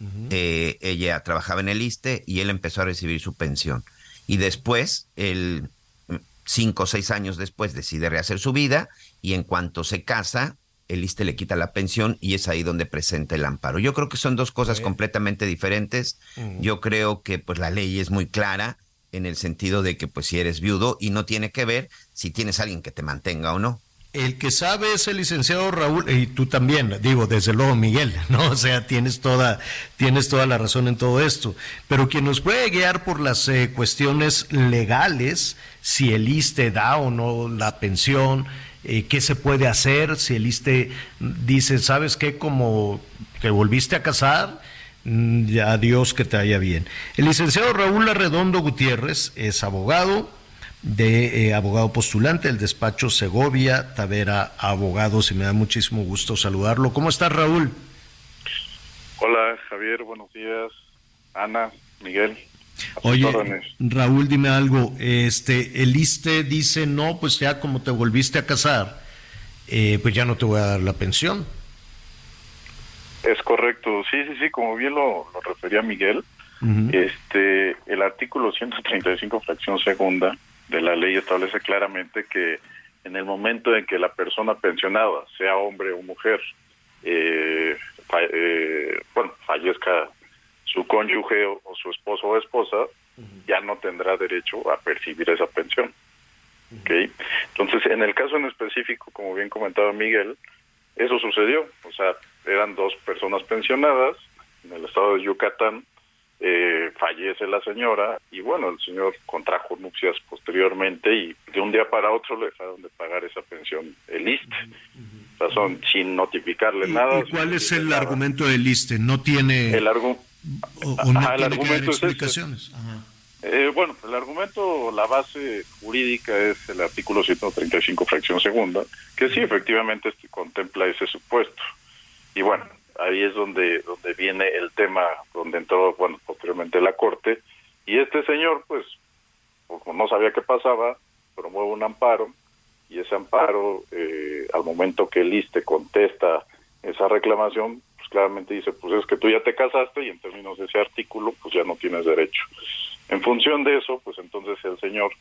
mm, eh, ella trabajaba en el ISTE y él empezó a recibir su pensión. Y después, el, cinco o seis años después, decide rehacer su vida y en cuanto se casa, el ISTE le quita la pensión y es ahí donde presenta el amparo. Yo creo que son dos cosas completamente diferentes. Yo creo que pues la ley es muy clara en el sentido de que pues si eres viudo y no tiene que ver si tienes alguien que te mantenga o no. El que sabe es el licenciado Raúl, y tú también, digo, desde luego Miguel, ¿no? O sea, tienes toda, tienes toda la razón en todo esto. Pero quien nos puede guiar por las eh, cuestiones legales, si el ISTE da o no la pensión, eh, qué se puede hacer, si el ISTE dice, ¿sabes qué? Como te volviste a casar, mm, adiós, que te vaya bien. El licenciado Raúl Arredondo Gutiérrez es abogado, de eh, abogado postulante del despacho Segovia Tavera Abogados y me da muchísimo gusto saludarlo. ¿Cómo estás, Raúl? Hola, Javier, buenos días. Ana, Miguel. Oye, Raúl, dime algo. Este, el ISTE dice, no, pues ya como te volviste a casar, eh, pues ya no te voy a dar la pensión. Es correcto, sí, sí, sí, como bien lo, refería Miguel, este, el artículo 135, fracción segunda de la ley establece claramente que en el momento en que la persona pensionada, sea hombre o mujer, eh, eh, bueno, fallezca su cónyuge o, su esposo o esposa, ya no tendrá derecho a percibir esa pensión. ¿okay? Entonces, en el caso en específico, como bien comentaba Miguel, eso sucedió. O sea, eran dos personas pensionadas en el estado de Yucatán, eh, fallece la señora y bueno, el señor contrajo nupcias posteriormente y de un día para otro le dejaron de pagar esa pensión el ISTE. O sea, son sin notificarle nada. ¿Cuál es el argumento del ISTE? ¿No tiene... El argumento o, no el argumento explicaciones. Eh, bueno, el argumento, la base jurídica es el artículo 135, fracción segunda, que sí, efectivamente este, contempla ese supuesto. Y bueno, ahí es donde donde viene el tema, donde entró, bueno, posteriormente la Corte, y este señor, pues, como no sabía qué pasaba, promueve un amparo, y ese amparo, eh, al momento que el ISTE contesta esa reclamación, claramente dice, pues es que tú ya te casaste y en términos de ese artículo, pues ya no tienes derecho. En función de eso, pues entonces el señor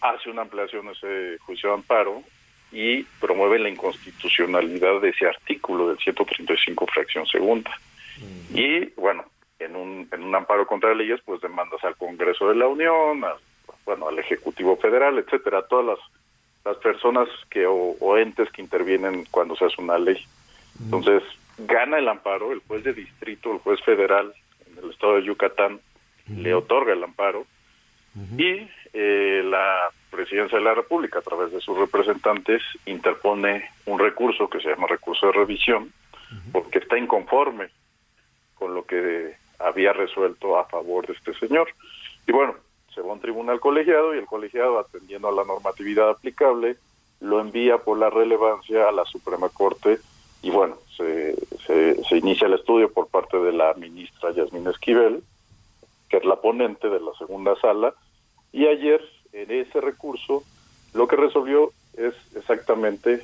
hace una ampliación ese juicio de amparo y promueve la inconstitucionalidad de ese artículo del 135 fracción segunda. Y bueno, en un, en un amparo contra leyes, pues demandas al Congreso de la Unión, bueno, al Ejecutivo Federal, etcétera, todas las, las personas que o entes que intervienen cuando se hace una ley. Entonces, gana el amparo, el juez de distrito, el juez federal en el estado de Yucatán le otorga el amparo y eh, la presidencia de la República, a través de sus representantes, interpone un recurso que se llama recurso de revisión, porque está inconforme con lo que había resuelto a favor de este señor. Y bueno, se va a un tribunal colegiado y el colegiado, atendiendo a la normatividad aplicable, lo envía por la relevancia a la Suprema Corte y bueno, se, se, inicia el estudio por parte de la ministra Yasmín Esquivel, que es la ponente de la segunda sala, y ayer en ese recurso lo que resolvió es exactamente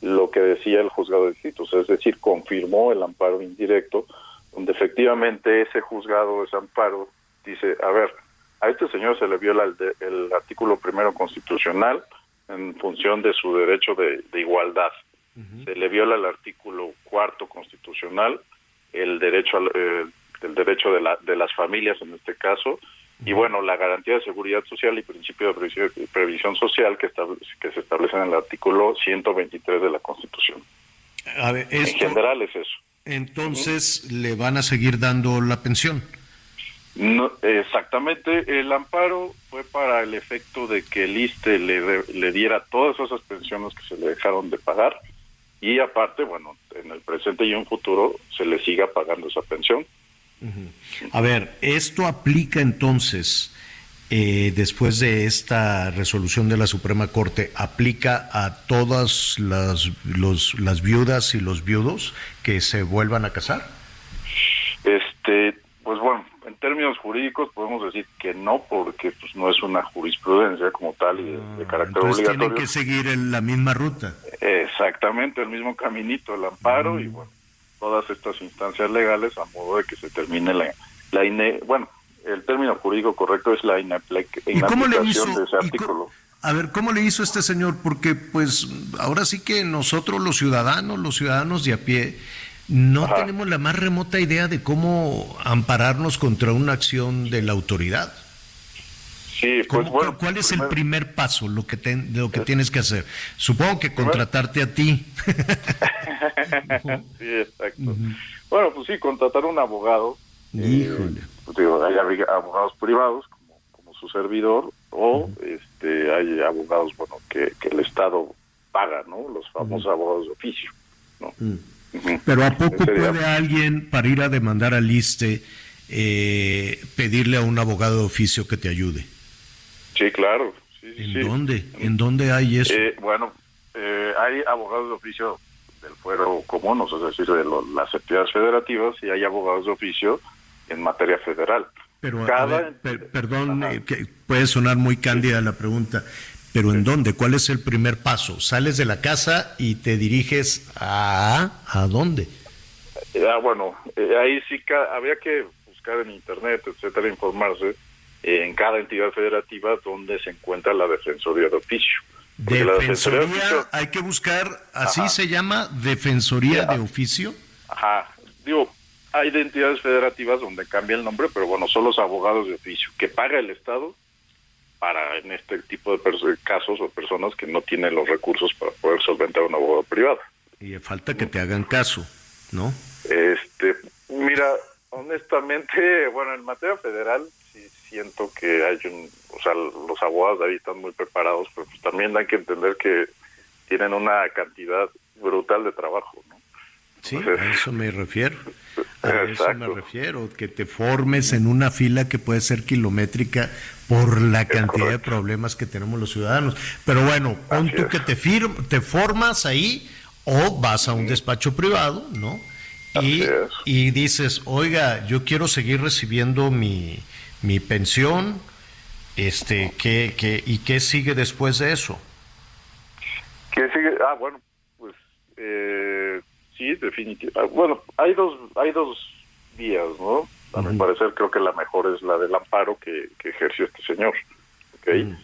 lo que decía el juzgado de distritos, es decir, confirmó el amparo indirecto, donde efectivamente ese juzgado, ese amparo, dice, a ver, a este señor se le viola el, el artículo primero constitucional en función de su derecho de igualdad. Se le viola el artículo cuarto constitucional, el derecho al, eh, el derecho de, la, de las familias en este caso, y bueno, la garantía de seguridad social y principio de previsión, social que, que se establecen en el artículo 123 de la Constitución. en general es eso. Entonces, ¿le van a seguir dando la pensión? No, exactamente, el amparo fue para el efecto de que el ISTE le, le diera todas esas pensiones que se le dejaron de pagar y aparte, bueno, en el presente y en futuro se le siga pagando esa pensión. A ver, esto aplica entonces, eh, después de esta resolución de la Suprema Corte, aplica a todas las, los, las viudas y los viudos que se vuelvan a casar. Este, pues bueno, en términos jurídicos podemos decir que no, porque pues no es una jurisprudencia como tal y de, ah, carácter obligatorio. Tienen que seguir en la misma ruta. Exactamente, el mismo caminito, el amparo y bueno, todas estas instancias legales a modo de que se termine la, la bueno, el término jurídico correcto es la inaplicación de ese artículo. A ver, ¿cómo le hizo este señor? Porque pues ahora sí que nosotros los ciudadanos, los ciudadanos de a pie, no tenemos la más remota idea de cómo ampararnos contra una acción de la autoridad. Sí, pues bueno. ¿Cuál es el primer paso, lo que, lo que tienes que hacer? Supongo que contratarte a ti. sí, exacto. Bueno, pues sí, contratar un abogado. Eh, Híjole. Pues hay abogados privados, como, como su servidor, o este hay abogados, bueno, que, que el Estado paga, ¿no? Los famosos abogados de oficio, ¿no? Mm. Pero ¿a poco puede alguien, para ir a demandar al ISTE, eh, pedirle a un abogado de oficio que te ayude? Sí, claro. Sí, ¿En sí. dónde? ¿En dónde hay eso? Eh, bueno, eh, hay abogados de oficio del fuero común, o sea, es decir, de lo- las entidades federativas, y hay abogados de oficio en materia federal. Pero, cada- ver, per- perdón, eh, que puede sonar muy cándida la pregunta, pero ¿en dónde? ¿Cuál es el primer paso? Sales de la casa y te diriges a... ¿A dónde? Eh, ah, bueno, ahí sí ca- habría que buscar en internet, etcétera, informarse en cada entidad federativa donde se encuentra la defensoría de oficio. Defensoría de Defensoría, oficio, hay que buscar, así Ajá. se llama, Defensoría Ya. de Oficio. ajá, digo, hay de entidades federativas donde cambia el nombre, pero bueno, son los abogados de oficio que paga el Estado para en este tipo de casos o personas que no tienen los recursos para poder solventar un abogado privado. Y falta que te hagan caso, ¿no? Este, mira, honestamente, bueno, en materia federal sí siento que hay un, o sea, los abogados de ahí están muy preparados, pero pues también hay que entender que tienen una cantidad brutal de trabajo, ¿no? Sí, Entonces- a eso me refiero. A eso me refiero, que te formes en una fila que puede ser kilométrica por la cantidad de problemas que tenemos los ciudadanos. Pero bueno, pon Así tú es. que te, fir- te formas ahí o vas a un despacho privado, ¿no? Y, y dices, oiga, yo quiero seguir recibiendo mi, mi pensión, este, ¿qué, qué, ¿y qué sigue después de eso? ¿Qué sigue? Ah, bueno, pues eh, sí, definitivamente. Bueno, hay dos, hay dos vías, ¿no? A mi parecer creo que la mejor es la del amparo que, que ejerció este señor. ¿ok? Mm.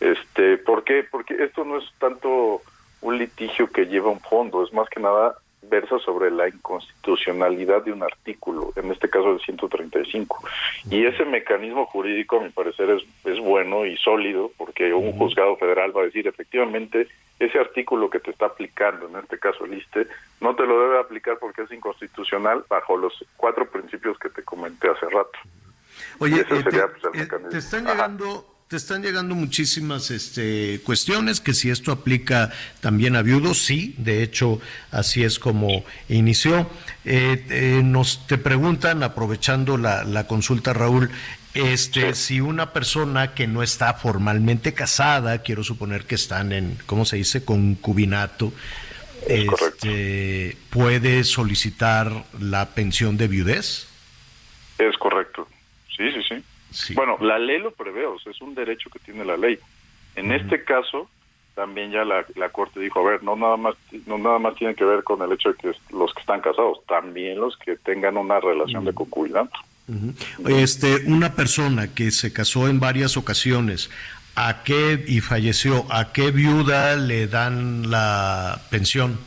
Este, ¿Por qué? Porque esto no es tanto un litigio que lleva un fondo, es más que nada versa sobre la inconstitucionalidad de un artículo, en este caso el 135. Y ese mecanismo jurídico, a mi parecer, es, es bueno y sólido, porque un juzgado federal va a decir, efectivamente, ese artículo que te está aplicando, en este caso el ISTE, no te lo debe aplicar porque es inconstitucional bajo los cuatro principios que te comenté hace rato. Oye, Ese eh, sería, te, pues, el eh, te están Ajá. llegando, te están llegando muchísimas este, cuestiones que si esto aplica también a viudos, sí, de hecho así es como inició. Eh, eh, nos te preguntan, aprovechando la, la consulta, Raúl, este, si una persona que no está formalmente casada, quiero suponer que están en, ¿cómo se dice?, concubinato, Es este, puede solicitar la pensión de viudez. Es correcto. Sí, sí, sí. Sí. Bueno, la ley lo prevé, o sea, es un derecho que tiene la ley. En este caso, también ya la, la Corte dijo, a ver, no nada más no nada más tiene que ver con el hecho de que los que están casados, también los que tengan una relación de concubinato. Este, una persona que se casó en varias ocasiones, ¿a qué y falleció? ¿A qué viuda le dan la pensión?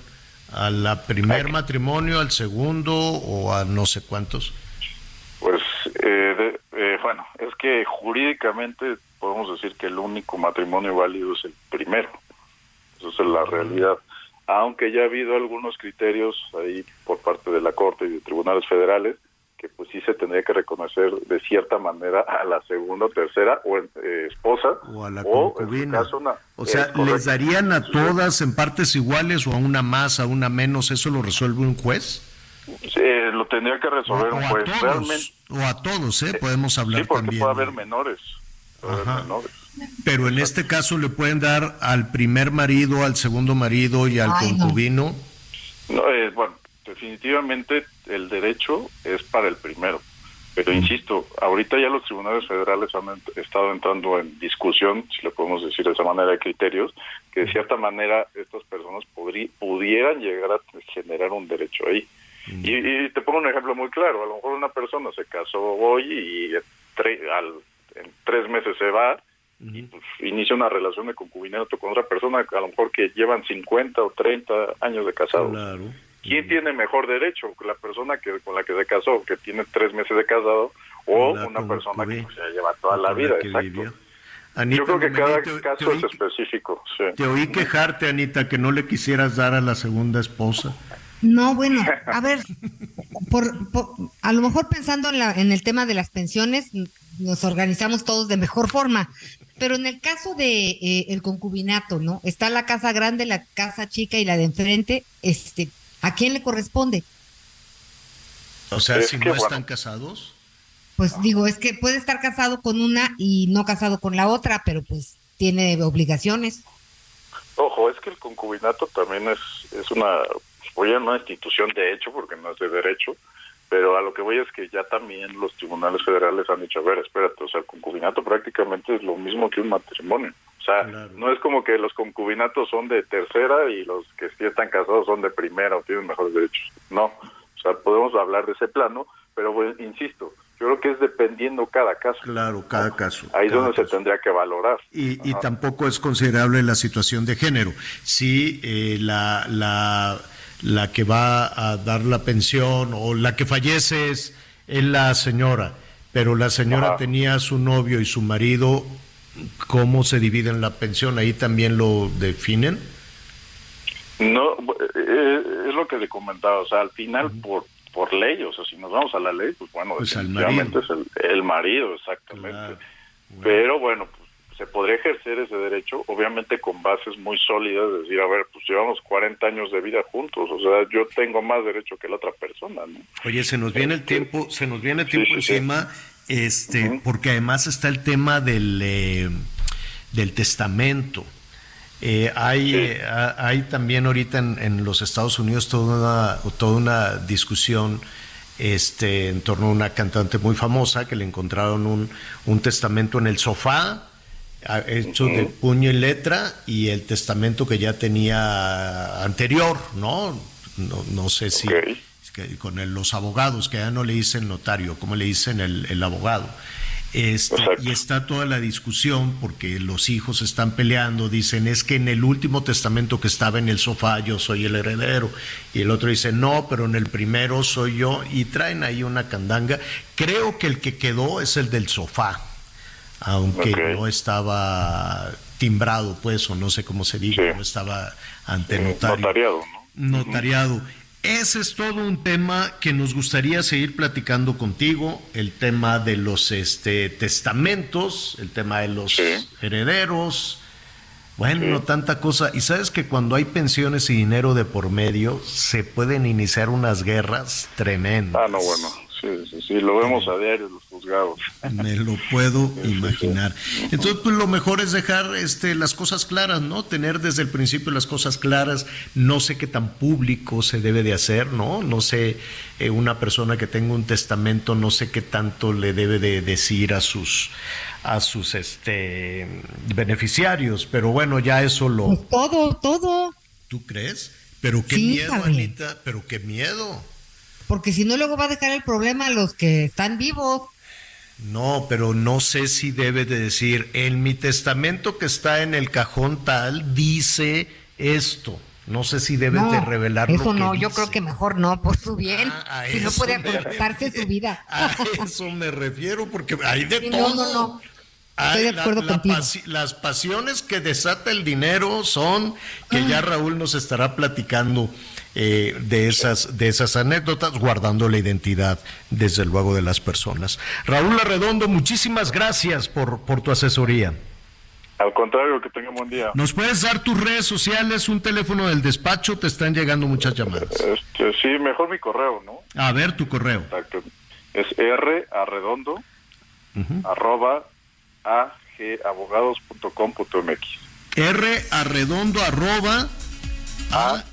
¿A la primer matrimonio, al segundo o a no sé cuántos? Pues, eh, de- eh, bueno, es que jurídicamente podemos decir que el único matrimonio válido es el primero. Esa es la realidad. Aunque ya ha habido algunos criterios ahí por parte de la Corte y de tribunales federales que pues sí se tendría que reconocer de cierta manera a la segunda o tercera o eh, esposa O a la su concubina. caso, una- O sea, correcto. ¿les darían a todas en partes iguales o a una más, a una menos? ¿Eso lo resuelve un juez? Eh, lo tendría que resolver o un a juez. todos, Realmente, o a todos, ¿eh? Podemos hablar sí, porque también. puede haber menores. Puede haber Ajá. menores. Pero en este caso le pueden dar al primer marido, al segundo marido y al Ay, concubino. No, eh, bueno, definitivamente el derecho es para el primero. Pero insisto, ahorita ya los tribunales federales han ent- estado entrando en discusión, si le podemos decir de esa manera, de criterios, que de cierta manera estas personas pudieran llegar a generar un derecho ahí. Y, y te pongo un ejemplo muy claro, a lo mejor una persona se casó hoy y tre- al- en tres meses se va y pues, inicia una relación de concubinato con otra persona, a lo mejor que llevan 50 o 30 años de casados. Claro. ¿Quién tiene mejor derecho? La persona que con la que se casó, que tiene tres meses de casado, o La una persona que ya lleva toda la vida. Exacto. Anita, Yo creo que cada te- caso te es específico. Sí. Te oí quejarte, Anita, que no le quisieras dar a la segunda esposa. No, bueno, a ver, por, por- a lo mejor pensando en, la, en el tema de las pensiones, nos organizamos todos de mejor forma, pero en el caso de eh, el concubinato, ¿no? Está la casa grande, la casa chica y la de enfrente, este, ¿a quién le corresponde? O sea, si no están casados. Pues digo, es que puede estar casado con una y no casado con la otra, pero pues tiene obligaciones. Ojo, es que el concubinato también es, es una, pues, una institución de hecho, porque no es de derecho, pero a lo que voy es que ya también los tribunales federales han dicho, a ver, espérate, o sea, el concubinato prácticamente es lo mismo que un matrimonio. O sea, no es como que los concubinatos son de tercera y los que sí están casados son de primera o tienen mejores derechos. No, o sea, podemos hablar de ese plano, pero insisto, yo creo que es dependiendo cada caso. Claro, cada caso. Ahí es donde se tendría que valorar. Y, y, tampoco es considerable la situación de género. Si eh, la, la, la que va a dar la pensión o la que fallece es, la señora, pero la señora tenía su novio y su marido, ¿cómo se dividen la pensión? ¿Ahí también lo definen? No, eh, es lo que le comentaba, o sea, al final por por ley, o sea, si nos vamos a la ley, pues bueno, pues es el, el, marido, exactamente. Pero bueno, pues, se podría ejercer ese derecho, obviamente con bases muy sólidas, de decir, a ver, pues llevamos 40 años de vida juntos, o sea, yo tengo más derecho que la otra persona, ¿no? Oye, se nos viene el este, tiempo, se nos viene el tiempo encima, este, porque además está el tema del, eh, del testamento. Eh, hay, eh, hay también ahorita en, los Estados Unidos toda una, toda una discusión este, en torno a una cantante muy famosa que le encontraron un, un testamento en el sofá hecho de puño y letra y el testamento que ya tenía anterior, ¿no? No, no sé si con los abogados, que ya no le dicen notario, como le dicen el, el abogado. Este, y está toda la discusión porque los hijos están peleando, dicen es que en el último testamento que estaba en el sofá yo soy el heredero y el otro dice no, pero en el primero soy yo y traen ahí una candanga. Creo que el que quedó es el del sofá, aunque no estaba timbrado pues o no sé cómo se diga, no estaba ante notario. Notariado. Notariado. Ese es todo un tema que nos gustaría seguir platicando contigo, el tema de los este, testamentos, el tema de los herederos, bueno, no tanta cosa. Y sabes que cuando hay pensiones y dinero de por medio, se pueden iniciar unas guerras tremendas. Ah, no, bueno. Sí, sí, sí, lo vemos a diario los juzgados. Me lo puedo imaginar. Entonces, pues lo mejor es dejar este, las cosas claras, ¿no? Tener desde el principio las cosas claras. No sé qué tan público se debe de hacer, ¿no? No sé, eh, una persona que tenga un testamento, no sé qué tanto le debe de decir a sus a sus este beneficiarios, pero bueno, ya eso lo... Pues todo, todo. ¿Tú crees? Pero qué miedo, Anita, pero qué miedo porque si no luego va a dejar el problema a los que están vivos. No, pero no sé si debe de decir, en mi testamento que está en el cajón tal, dice esto. No sé si debe de revelar. Eso no, yo creo que mejor no, por su bien. Ah, si no puede aportarse su vida. A eso me refiero, porque hay de todo. No, no, no. Estoy de acuerdo contigo. las pasiones que desata el dinero son que ya Raúl nos estará platicando eh, de, esas, de esas anécdotas, guardando la identidad, desde luego, de las personas. Raúl Arredondo, muchísimas gracias por, por tu asesoría. Al contrario, que tenga buen día. ¿Nos puedes dar tus redes sociales, un teléfono del despacho? Te están llegando muchas llamadas. Este, sí, mejor mi correo, ¿no? A ver, tu correo. Exacto. Es r arredondo arroba agabogados.com.mx. R arredondo arroba a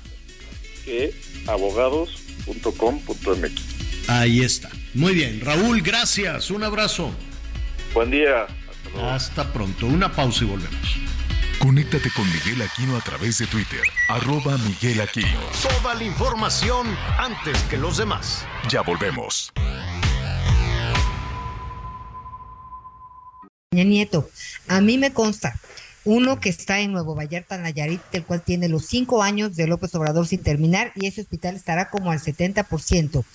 abogados.com.mx. Ahí está. Muy bien. Raúl, gracias. Un abrazo. Buen día. Hasta, pronto. Una pausa y volvemos. Conéctate con Miguel Aquino a través de Twitter, arroba Miguel Aquino. Toda la información antes que los demás. Ya volvemos. Nieto, a mí me consta uno que está en Nuevo Vallarta, Nayarit, el cual tiene los cinco años de López Obrador sin terminar y ese hospital estará como al 70%.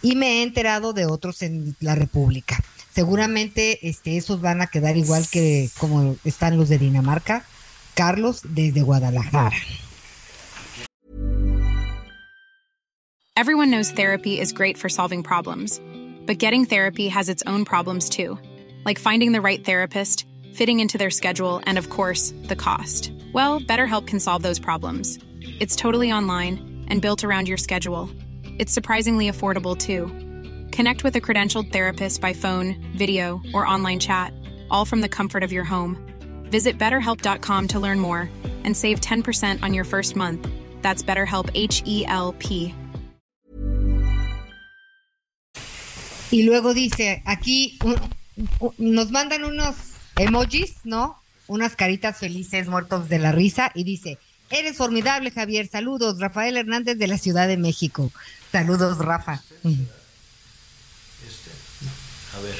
Y me he enterado de otros en la República. Seguramente este, esos van a quedar igual que como están los de Dinamarca. Carlos, desde Guadalajara. Everyone knows therapy is great for solving problems, but getting therapy has its own problems too, like finding the right therapist fitting into their schedule, and of course, the cost. Well, BetterHelp can solve those problems. It's totally online and built around your schedule. It's surprisingly affordable too. Connect with a credentialed therapist by phone, video, or online chat, all from the comfort of your home. Visit betterhelp.com to learn more and save 10% on your first month. That's BetterHelp H E L P. Y luego dice, aquí nos mandan unos emojis, ¿no? Unas caritas felices, muertos de la risa, y dice, eres formidable, Javier, saludos, Rafael Hernández de la Ciudad de México. Saludos, Rafa. A ver.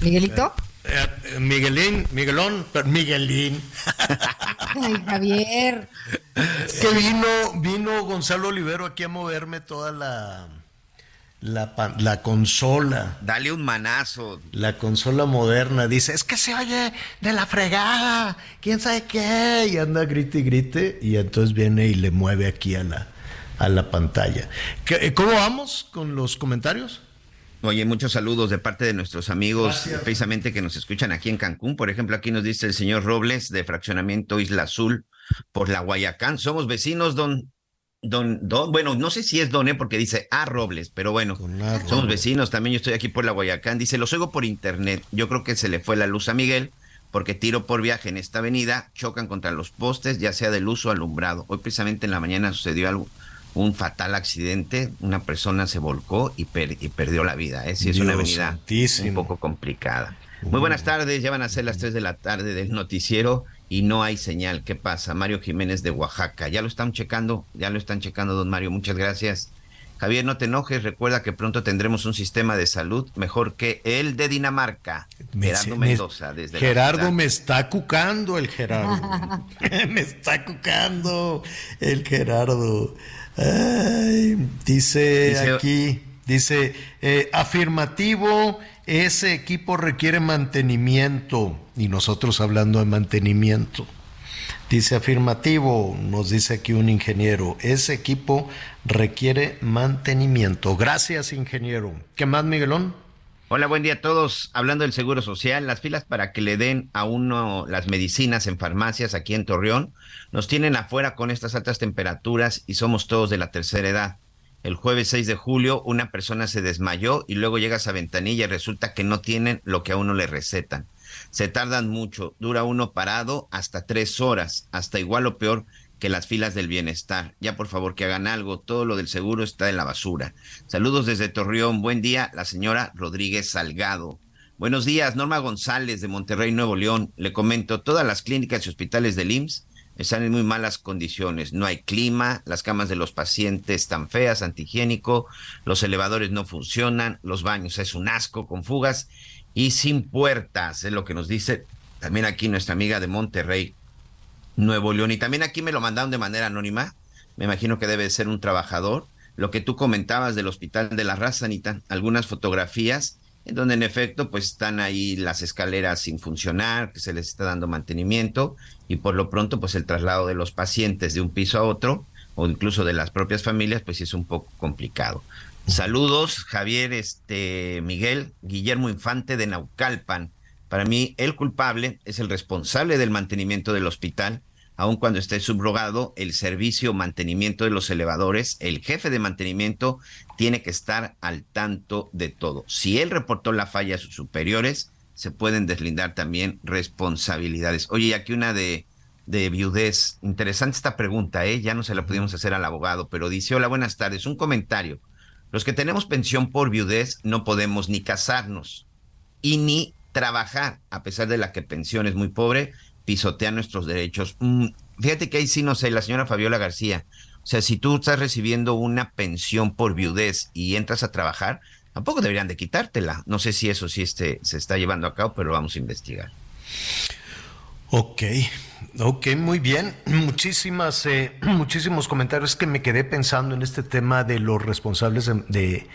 Miguelito. Eh, eh, Miguelín, Miguelón, pero Miguelín. Ay, Javier. Es que vino, vino Gonzalo Olivero aquí a moverme toda la, la, pan- la consola. Dale un manazo. La consola moderna dice, es que se oye de la fregada, quién sabe qué, y anda grite y grite, y entonces viene y le mueve aquí a la, a la pantalla. ¿Qué- eh, ¿Cómo vamos con los comentarios? Oye, muchos saludos de parte de nuestros amigos, Gracias. precisamente que nos escuchan aquí en Cancún. Por ejemplo, aquí nos dice el señor Robles de Fraccionamiento Isla Azul por la Guayacán. Somos vecinos, don, don, don, bueno, no sé si es don, ¿eh? porque dice A Robles, pero bueno, somos Robles. vecinos. También yo estoy aquí por la Guayacán. Dice, los oigo por internet. Yo creo que se le fue la luz a Miguel porque tiro por viaje en esta avenida, chocan contra los postes, ya sea de luz o alumbrado. Hoy precisamente en la mañana sucedió algo, un fatal accidente, una persona se volcó y, per- y perdió la vida. ¿eh? Sí, es una avenida santísimo. un poco complicada. Muy buenas tardes, ya van a ser las 3 de la tarde del noticiero y no hay señal. ¿Qué pasa? Mario Jiménez de Oaxaca, ya lo están checando, ya lo están checando, don Mario, muchas gracias. Javier, no te enojes, recuerda que pronto tendremos un sistema de salud mejor que el de Dinamarca. Me- Gerardo me- Mendoza, desde la Gerardo me está cucando el Gerardo. me está cucando el Gerardo. Ay, dice, Dice- aquí, dice, eh, afirmativo, ese equipo requiere mantenimiento. Y nosotros hablando de mantenimiento. Dice afirmativo, nos dice aquí un ingeniero, ese equipo requiere mantenimiento. Gracias, ingeniero. ¿Qué más, Miguelón? Hola, buen día a todos. Hablando del Seguro Social, las filas para que le den a uno las medicinas en farmacias aquí en Torreón nos tienen afuera con estas altas temperaturas y somos todos de la tercera edad. El jueves 6 de julio una persona se desmayó y luego llega a ventanilla y resulta que no tienen lo que a uno le recetan. Se tardan mucho, dura uno parado hasta tres horas, hasta igual o peor que las filas del bienestar. Ya por favor que hagan algo, todo lo del seguro está en la basura. Saludos desde Torreón, buen día, la señora Rodríguez Salgado. Buenos días, Norma González de Monterrey, Nuevo León. Le comento, todas las clínicas y hospitales del IMSS están en muy malas condiciones. No hay clima, las camas de los pacientes están feas, antihigiénico, los elevadores no funcionan, los baños es un asco con fugas y sin puertas, es lo que nos dice también aquí nuestra amiga de Monterrey, Nuevo León. Y también aquí me lo mandaron de manera anónima. Me imagino que debe ser un trabajador. Lo que tú comentabas del Hospital de la Raza, Anita, algunas fotografías en donde en efecto pues están ahí las escaleras sin funcionar, que se les está dando mantenimiento y por lo pronto pues el traslado de los pacientes de un piso a otro o incluso de las propias familias pues es un poco complicado. Saludos, Javier, este Miguel, Guillermo Infante de Naucalpan. Para mí, el culpable es el responsable del mantenimiento del hospital, aun cuando esté subrogado el servicio mantenimiento de los elevadores, el jefe de mantenimiento tiene que estar al tanto de todo. Si él reportó la falla a sus superiores, se pueden deslindar también responsabilidades. Oye, y aquí una de, de viudez. Interesante esta pregunta, ¿eh? Ya no se la pudimos hacer al abogado, pero dice, hola, buenas tardes, un comentario. Los que tenemos pensión por viudez no podemos ni casarnos y ni trabajar, a pesar de la que pensión es muy pobre, pisotea nuestros derechos. Mm, fíjate que ahí sí no sé, la señora Fabiola García. O sea, si tú estás recibiendo una pensión por viudez y entras a trabajar, tampoco deberían de quitártela. No sé si eso sí este, se está llevando a cabo, pero lo vamos a investigar. Ok, ok, muy bien. Muchísimas, eh, muchísimos comentarios que me quedé pensando en este tema de los responsables de,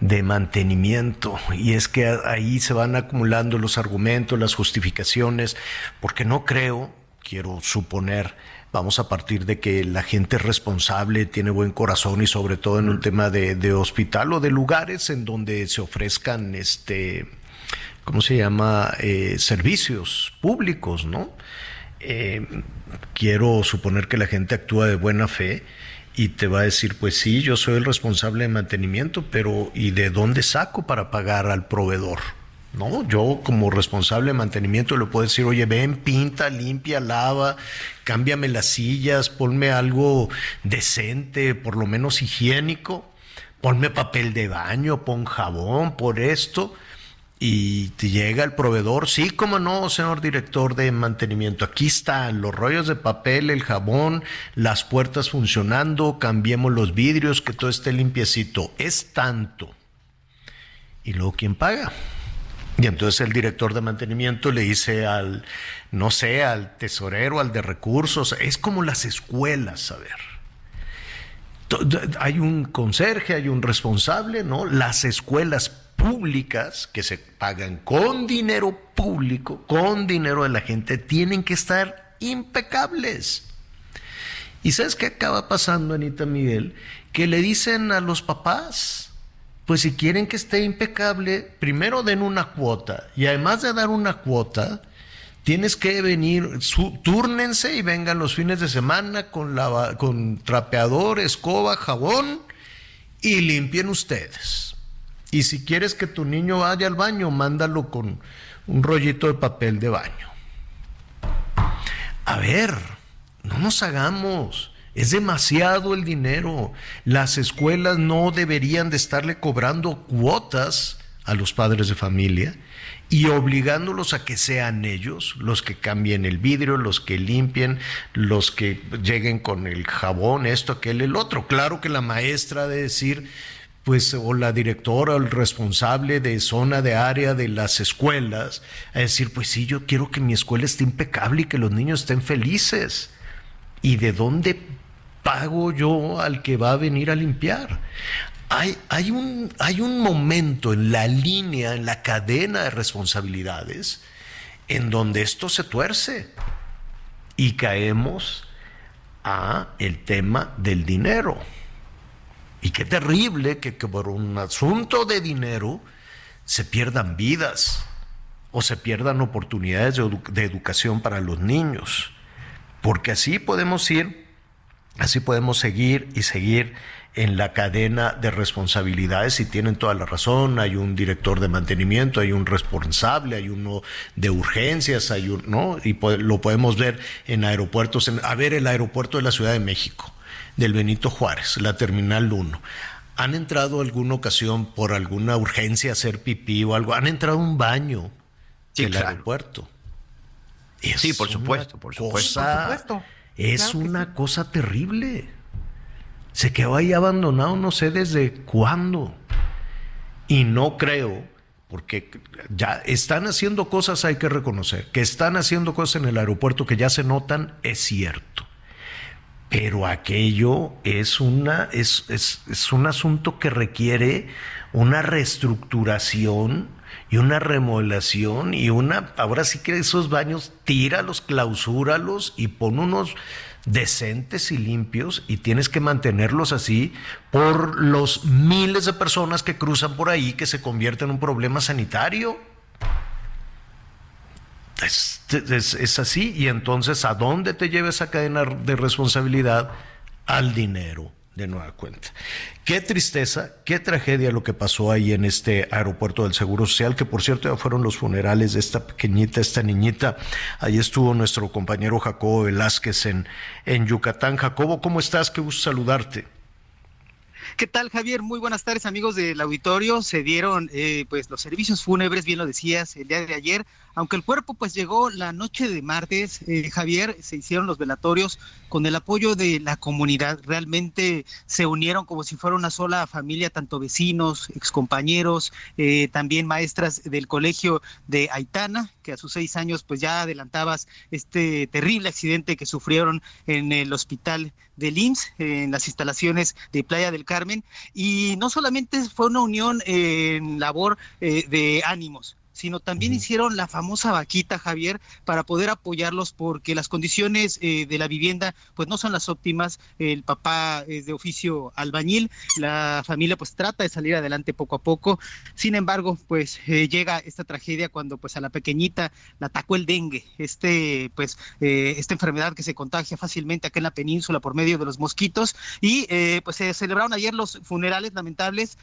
de mantenimiento. Y es que ahí se van acumulando los argumentos, las justificaciones, porque no creo, quiero suponer, vamos a partir de que la gente es responsable, tiene buen corazón y sobre todo en un tema de, de hospital o de lugares en donde se ofrezcan este ¿cómo se llama? Eh, servicios públicos, ¿no? Eh, quiero suponer que la gente actúa de buena fe y te va a decir, pues sí, yo soy el responsable de mantenimiento, pero ¿y de dónde saco para pagar al proveedor? No, yo como responsable de mantenimiento le puedo decir, oye, ven, pinta, limpia, lava, cámbiame las sillas, ponme algo decente, por lo menos higiénico, ponme papel de baño, pon jabón, por esto y te llega el proveedor, sí, como no, señor director de mantenimiento, aquí están los rollos de papel, el jabón, las puertas funcionando, cambiemos los vidrios, que todo esté limpiecito, es tanto. Y luego, ¿quién paga? Y entonces el director de mantenimiento le dice al, no sé, al tesorero, al de recursos, es como las escuelas, a ver. Hay un conserje, hay un responsable, ¿no? Las escuelas públicas que se pagan con dinero público, con dinero de la gente, tienen que estar impecables. ¿Y sabes qué acaba pasando, Anita Miguel? Que le dicen a los papás, pues si quieren que esté impecable, primero den una cuota. Y además de dar una cuota, tienes que venir, su, túrnense y vengan los fines de semana con, la, con trapeador, escoba, jabón y limpien ustedes. Y si quieres que tu niño vaya al baño, mándalo con un rollito de papel de baño. A ver, no nos hagamos. Es demasiado el dinero. Las escuelas no deberían de estarle cobrando cuotas a los padres de familia y obligándolos a que sean ellos los que cambien el vidrio, los que limpien, los que lleguen con el jabón, esto, aquel, el otro. Claro que la maestra de decir, pues o la directora o el responsable de zona de área de las escuelas a decir, pues sí, yo quiero que mi escuela esté impecable y que los niños estén felices. ¿Y de dónde pago yo al que va a venir a limpiar? Hay, hay, un, hay un momento en la línea, en la cadena de responsabilidades, en donde esto se tuerce y caemos a el tema del dinero. Y qué terrible que, por un asunto de dinero se pierdan vidas o se pierdan oportunidades de, educación para los niños. Porque así podemos ir, así podemos seguir y seguir en la cadena de responsabilidades y tienen toda la razón, hay un director de mantenimiento, hay un responsable, hay uno de urgencias, hay un, ¿no? Y lo podemos ver en aeropuertos, a ver el aeropuerto de la Ciudad de México del Benito Juárez, la Terminal 1, ¿han entrado alguna ocasión por alguna urgencia a hacer pipí o algo? ¿Han entrado a un baño del aeropuerto? sí, por supuesto, por supuesto. Es una cosa terrible. Se quedó ahí abandonado no sé desde cuándo. Y no creo, porque ya están haciendo cosas, hay que reconocer, que están haciendo cosas en el aeropuerto que ya se notan, es cierto pero aquello es, una, es, es, un asunto que requiere una reestructuración y una remodelación y una, ahora sí que esos baños, tíralos, clausúralos y pon unos decentes y limpios y tienes que mantenerlos así por los miles de personas que cruzan por ahí que se convierte en un problema sanitario. Es, así. Y entonces, ¿a dónde te lleva esa cadena de responsabilidad? Al dinero, de nueva cuenta. Qué tristeza, qué tragedia lo que pasó ahí en este aeropuerto del Seguro Social, que por cierto ya fueron los funerales de esta pequeñita, esta niñita. Ahí estuvo nuestro compañero Jacobo Velázquez en, en Yucatán. Jacobo, ¿cómo estás? Qué gusto saludarte. ¿Qué tal, Javier? Muy buenas tardes, amigos del auditorio. Se dieron eh, pues los servicios fúnebres, bien lo decías, el día de ayer aunque el cuerpo pues llegó la noche de martes, eh, Javier, se hicieron los velatorios con el apoyo de la comunidad. Realmente se unieron como si fuera una sola familia, tanto vecinos, excompañeros, eh, también maestras del colegio de Aitana, que a sus seis años pues ya adelantabas este terrible accidente que sufrieron en el hospital de IMSS, en las instalaciones de Playa del Carmen. Y no solamente fue una unión en labor eh, de ánimos, sino también hicieron la famosa vaquita, Javier, para poder apoyarlos porque las condiciones eh, de la vivienda pues no son las óptimas. El papá es de oficio albañil, la familia pues trata de salir adelante poco a poco. Sin embargo, pues eh, llega esta tragedia cuando pues a la pequeñita la atacó el dengue, este pues eh, esta enfermedad que se contagia fácilmente acá en la península por medio de los mosquitos y pues se celebraron ayer los funerales lamentables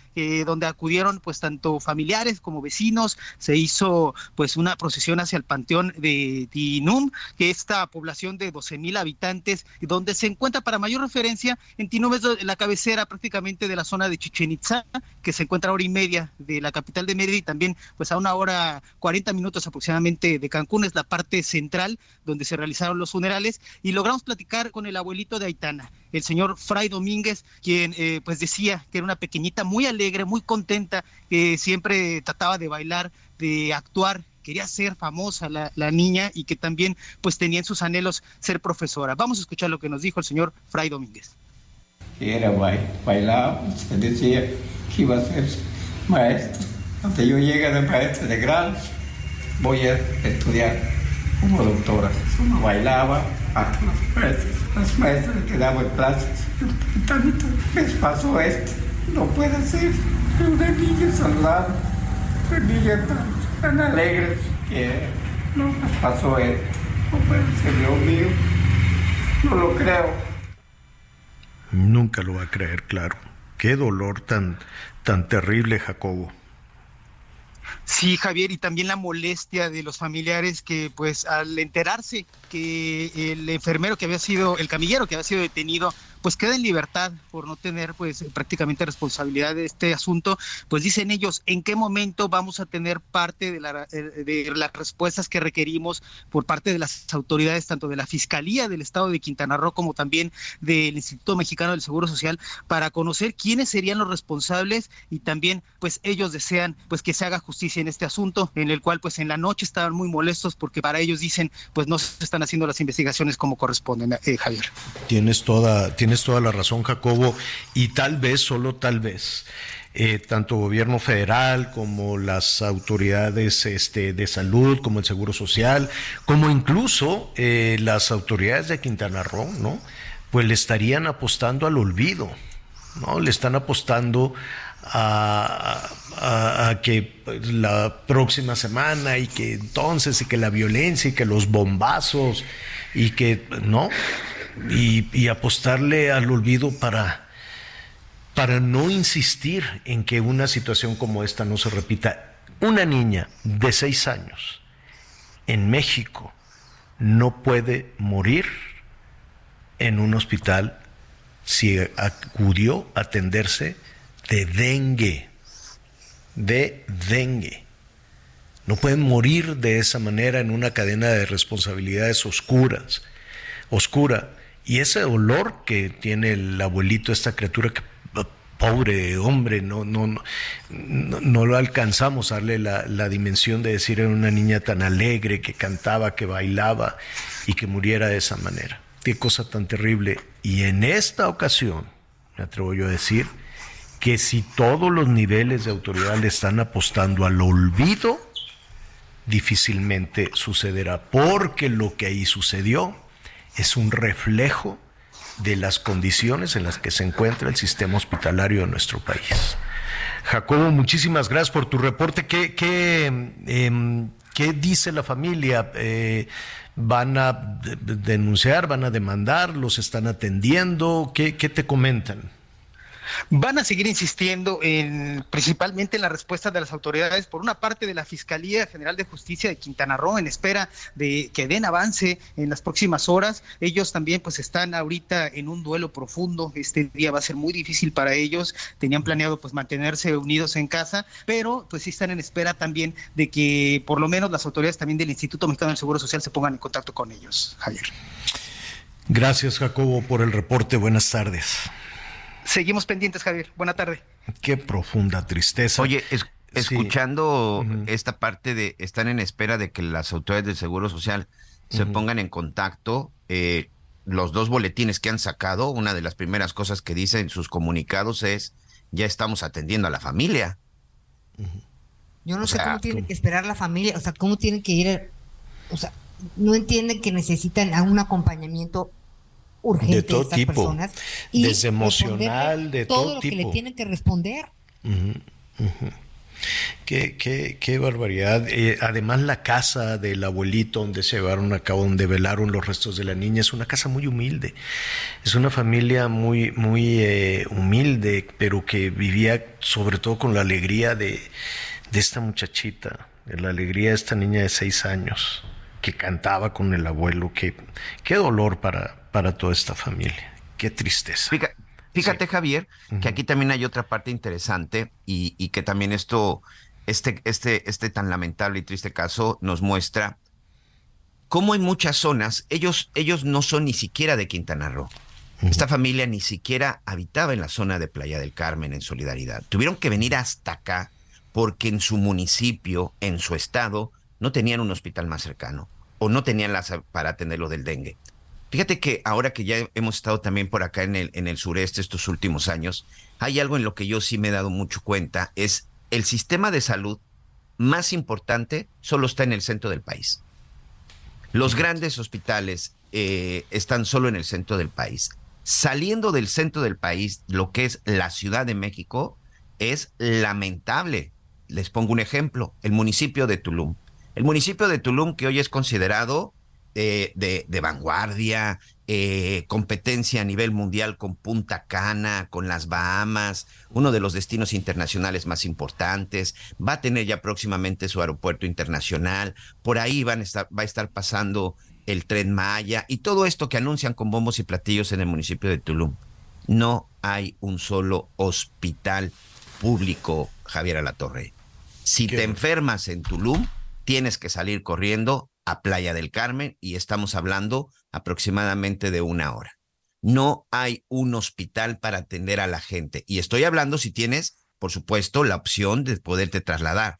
donde acudieron pues tanto familiares como vecinos, se hizo pues una procesión hacia el panteón de Tinum, que esta población de 12 mil habitantes, donde se encuentra para mayor referencia, en Tinum es la cabecera prácticamente de la zona de Chichen Itza, que se encuentra a hora y media de la capital de Mérida y también pues a una hora 40 minutos aproximadamente de Cancún, es la parte central donde se realizaron los funerales. Y logramos platicar con el abuelito de Aitana, el señor Fray Domínguez, quien eh, pues decía que era una pequeñita muy alegre, muy contenta, que siempre trataba de bailar, de actuar quería ser famosa la, la, niña y que también pues tenía en sus anhelos ser profesora. Vamos a escuchar lo que nos dijo el señor Fray Domínguez. Era bailar, se decía que iba a ser maestro. Cuando yo llegue de maestro de grado, voy a estudiar como doctora. Uno bailaba hasta las maestras, las maestras que daban clases. Tanto me pasó esto, no puede ser. Una niña saludable, tan tan alegres que no pasó esto. No puede ser Dios mío. No lo creo. Nunca lo va a creer, claro. Qué dolor tan, tan terrible, Jacobo. Sí, Javier, y también la molestia de los familiares que, pues, al enterarse que el enfermero que había sido, el camillero que había sido detenido, pues queda en libertad por no tener pues prácticamente responsabilidad de este asunto, pues dicen ellos, ¿en qué momento vamos a tener parte de, la, eh, de las respuestas que requerimos por parte de las autoridades, tanto de la Fiscalía del Estado de Quintana Roo como también del Instituto Mexicano del Seguro Social, para conocer quiénes serían los responsables y también pues ellos desean pues que se haga justicia en este asunto, en el cual pues en la noche estaban muy molestos porque para ellos dicen pues no se están haciendo las investigaciones como corresponden, eh, Javier. Tienes toda, tienes toda la razón, Jacobo, y tal vez, solo tal vez, eh, tanto gobierno federal como las autoridades este, de salud, como el Seguro Social, como incluso eh, las autoridades de Quintana Roo, ¿no? Pues le estarían apostando al olvido, ¿no? Le están apostando a, a, que pues, la próxima semana y que entonces y que la violencia y que los bombazos y que no y, apostarle al olvido para, para no insistir en que una situación como esta no se repita. Una niña de seis años en México no puede morir en un hospital si acudió a atenderse de dengue, de dengue. No pueden morir de esa manera en una cadena de responsabilidades oscuras, oscura. Y ese olor que tiene el abuelito, esta criatura que pobre hombre, no, no, no, no, lo alcanzamos a darle la, la, dimensión de decir era una niña tan alegre, que cantaba, que bailaba y que muriera de esa manera. Qué cosa tan terrible. Y en esta ocasión, me atrevo yo a decir, que si todos los niveles de autoridad le están apostando al olvido, difícilmente sucederá, porque lo que ahí sucedió es un reflejo de las condiciones en las que se encuentra el sistema hospitalario de nuestro país. Jacobo, muchísimas gracias por tu reporte. ¿Qué, qué, em, qué dice la familia? Eh, ¿Van a denunciar, van a demandar, los están atendiendo? ¿Qué, qué te comentan? Van a seguir insistiendo en principalmente en la respuesta de las autoridades, por una parte de la Fiscalía General de Justicia de Quintana Roo, en espera de que den avance en las próximas horas. Ellos también pues están ahorita en un duelo profundo. Este día va a ser muy difícil para ellos. Tenían planeado pues mantenerse unidos en casa, pero pues sí están en espera también de que por lo menos las autoridades también del Instituto Mexicano del Seguro Social se pongan en contacto con ellos. Javier. Gracias Jacobo por el reporte. Buenas tardes. Seguimos pendientes, Javier. Buena tarde. Qué profunda tristeza. Oye, escuchando esta parte de están en espera de que las autoridades del Seguro Social se pongan en contacto, eh, los dos boletines que han sacado, una de las primeras cosas que dicen en sus comunicados es, ya estamos atendiendo a la familia. Yo no sé cómo tiene que esperar la familia, o sea, cómo tienen que ir, o sea, no entienden que necesitan a un acompañamiento urgente de todo tipo, personas desde emocional, de todo, todo lo tipo. que le tienen que responder. Qué, qué, qué barbaridad. Eh, además, la casa del abuelito donde se llevaron a cabo, donde velaron los restos de la niña, es una casa muy humilde. Es una familia muy, muy eh, humilde, pero que vivía sobre todo con la alegría de, de esta muchachita, de la alegría de esta niña de seis años, que cantaba con el abuelo. Qué, qué dolor para, para toda esta familia. Qué tristeza. Fíjate, fíjate Javier, que aquí también hay otra parte interesante y, y, que también esto, este, este, este tan lamentable y triste caso nos muestra cómo en muchas zonas ellos, ellos no son ni siquiera de Quintana Roo. Esta familia ni siquiera habitaba en la zona de Playa del Carmen en solidaridad. Tuvieron que venir hasta acá porque en su municipio, en su estado, no tenían un hospital más cercano o no tenían las para atender lo del dengue. Fíjate que ahora que ya hemos estado también por acá en el, en el sureste estos últimos años, hay algo en lo que yo sí me he dado mucho cuenta, es el sistema de salud más importante solo está en el centro del país. Los grandes hospitales eh, están solo en el centro del país. Saliendo del centro del país, lo que es la Ciudad de México, es lamentable. Les pongo un ejemplo, el municipio de Tulum. El municipio de Tulum, que hoy es considerado eh, de, de, vanguardia, eh, competencia a nivel mundial con Punta Cana, con las Bahamas, uno de los destinos internacionales más importantes, va a tener ya próximamente su aeropuerto internacional, por ahí van a estar, va a estar pasando el tren Maya y todo esto que anuncian con bombos y platillos en el municipio de Tulum. No hay un solo hospital público, Javier Alatorre. Si te enfermas en Tulum, tienes que salir corriendo a Playa del Carmen y estamos hablando aproximadamente de una hora. No hay un hospital para atender a la gente. Y estoy hablando si tienes, por supuesto, la opción de poderte trasladar.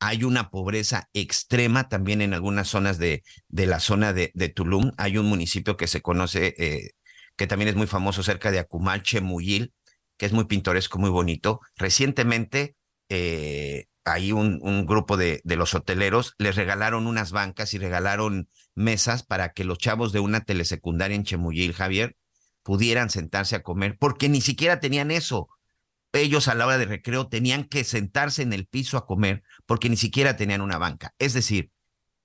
Hay una pobreza extrema también en algunas zonas de, de la zona de, Tulum. Hay un municipio que se conoce, eh, que también es muy famoso cerca de Acumal, Chemuyil, que es muy pintoresco, muy bonito. Recientemente, eh, ahí un, grupo de, de, los hoteleros les regalaron unas bancas y regalaron mesas para que los chavos de una telesecundaria en Chemuyil, Javier, pudieran sentarse a comer, porque ni siquiera tenían eso. Ellos a la hora de recreo tenían que sentarse en el piso a comer porque ni siquiera tenían una banca. Es decir,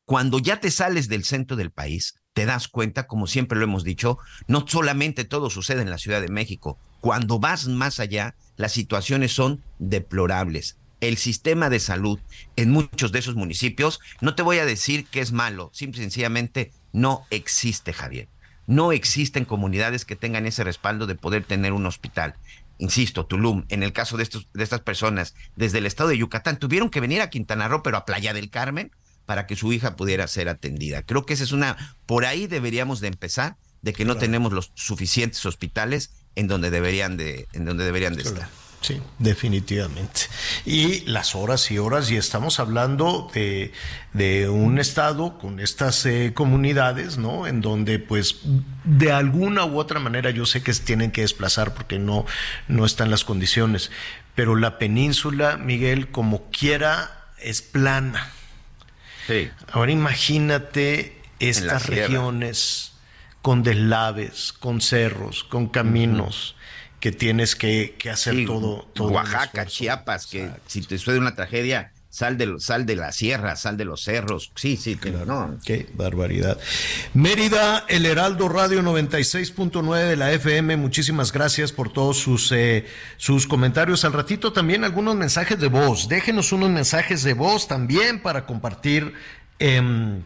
cuando ya te sales del centro del país, te das cuenta, como siempre lo hemos dicho, no solamente todo sucede en la Ciudad de México. Cuando vas más allá, las situaciones son deplorables el sistema de salud en muchos de esos municipios, no te voy a decir que es malo, simple y sencillamente no existe, Javier. No existen comunidades que tengan ese respaldo de poder tener un hospital. Insisto, Tulum, en el caso de, estos, de estas personas desde el estado de Yucatán, tuvieron que venir a Quintana Roo, pero a Playa del Carmen, para que su hija pudiera ser atendida. Creo que esa es una, por ahí deberíamos de empezar, de que no claro. tenemos los suficientes hospitales en donde deberían de, en donde deberían de claro. estar. Sí, definitivamente. Y las horas y horas, y estamos hablando de, de un estado con estas eh, comunidades, ¿no? En donde, pues, de alguna u otra manera, yo sé que tienen que desplazar porque no, no están las condiciones, pero la península, Miguel, como quiera, es plana. Sí. Ahora imagínate estas regiones con deslaves, con cerros, con caminos. Uh -huh que tienes que, que hacer sí, todo, todo. Oaxaca, Chiapas, que Exacto. si te sucede una tragedia, sal de, sal de la sierra, sal de los cerros. Sí, sí, claro. no. Qué barbaridad. Mérida, El Heraldo Radio 96.9 de la FM, muchísimas gracias por todos sus, eh, sus comentarios. Al ratito también algunos mensajes de voz. Déjenos unos mensajes de voz también para compartir. Eh,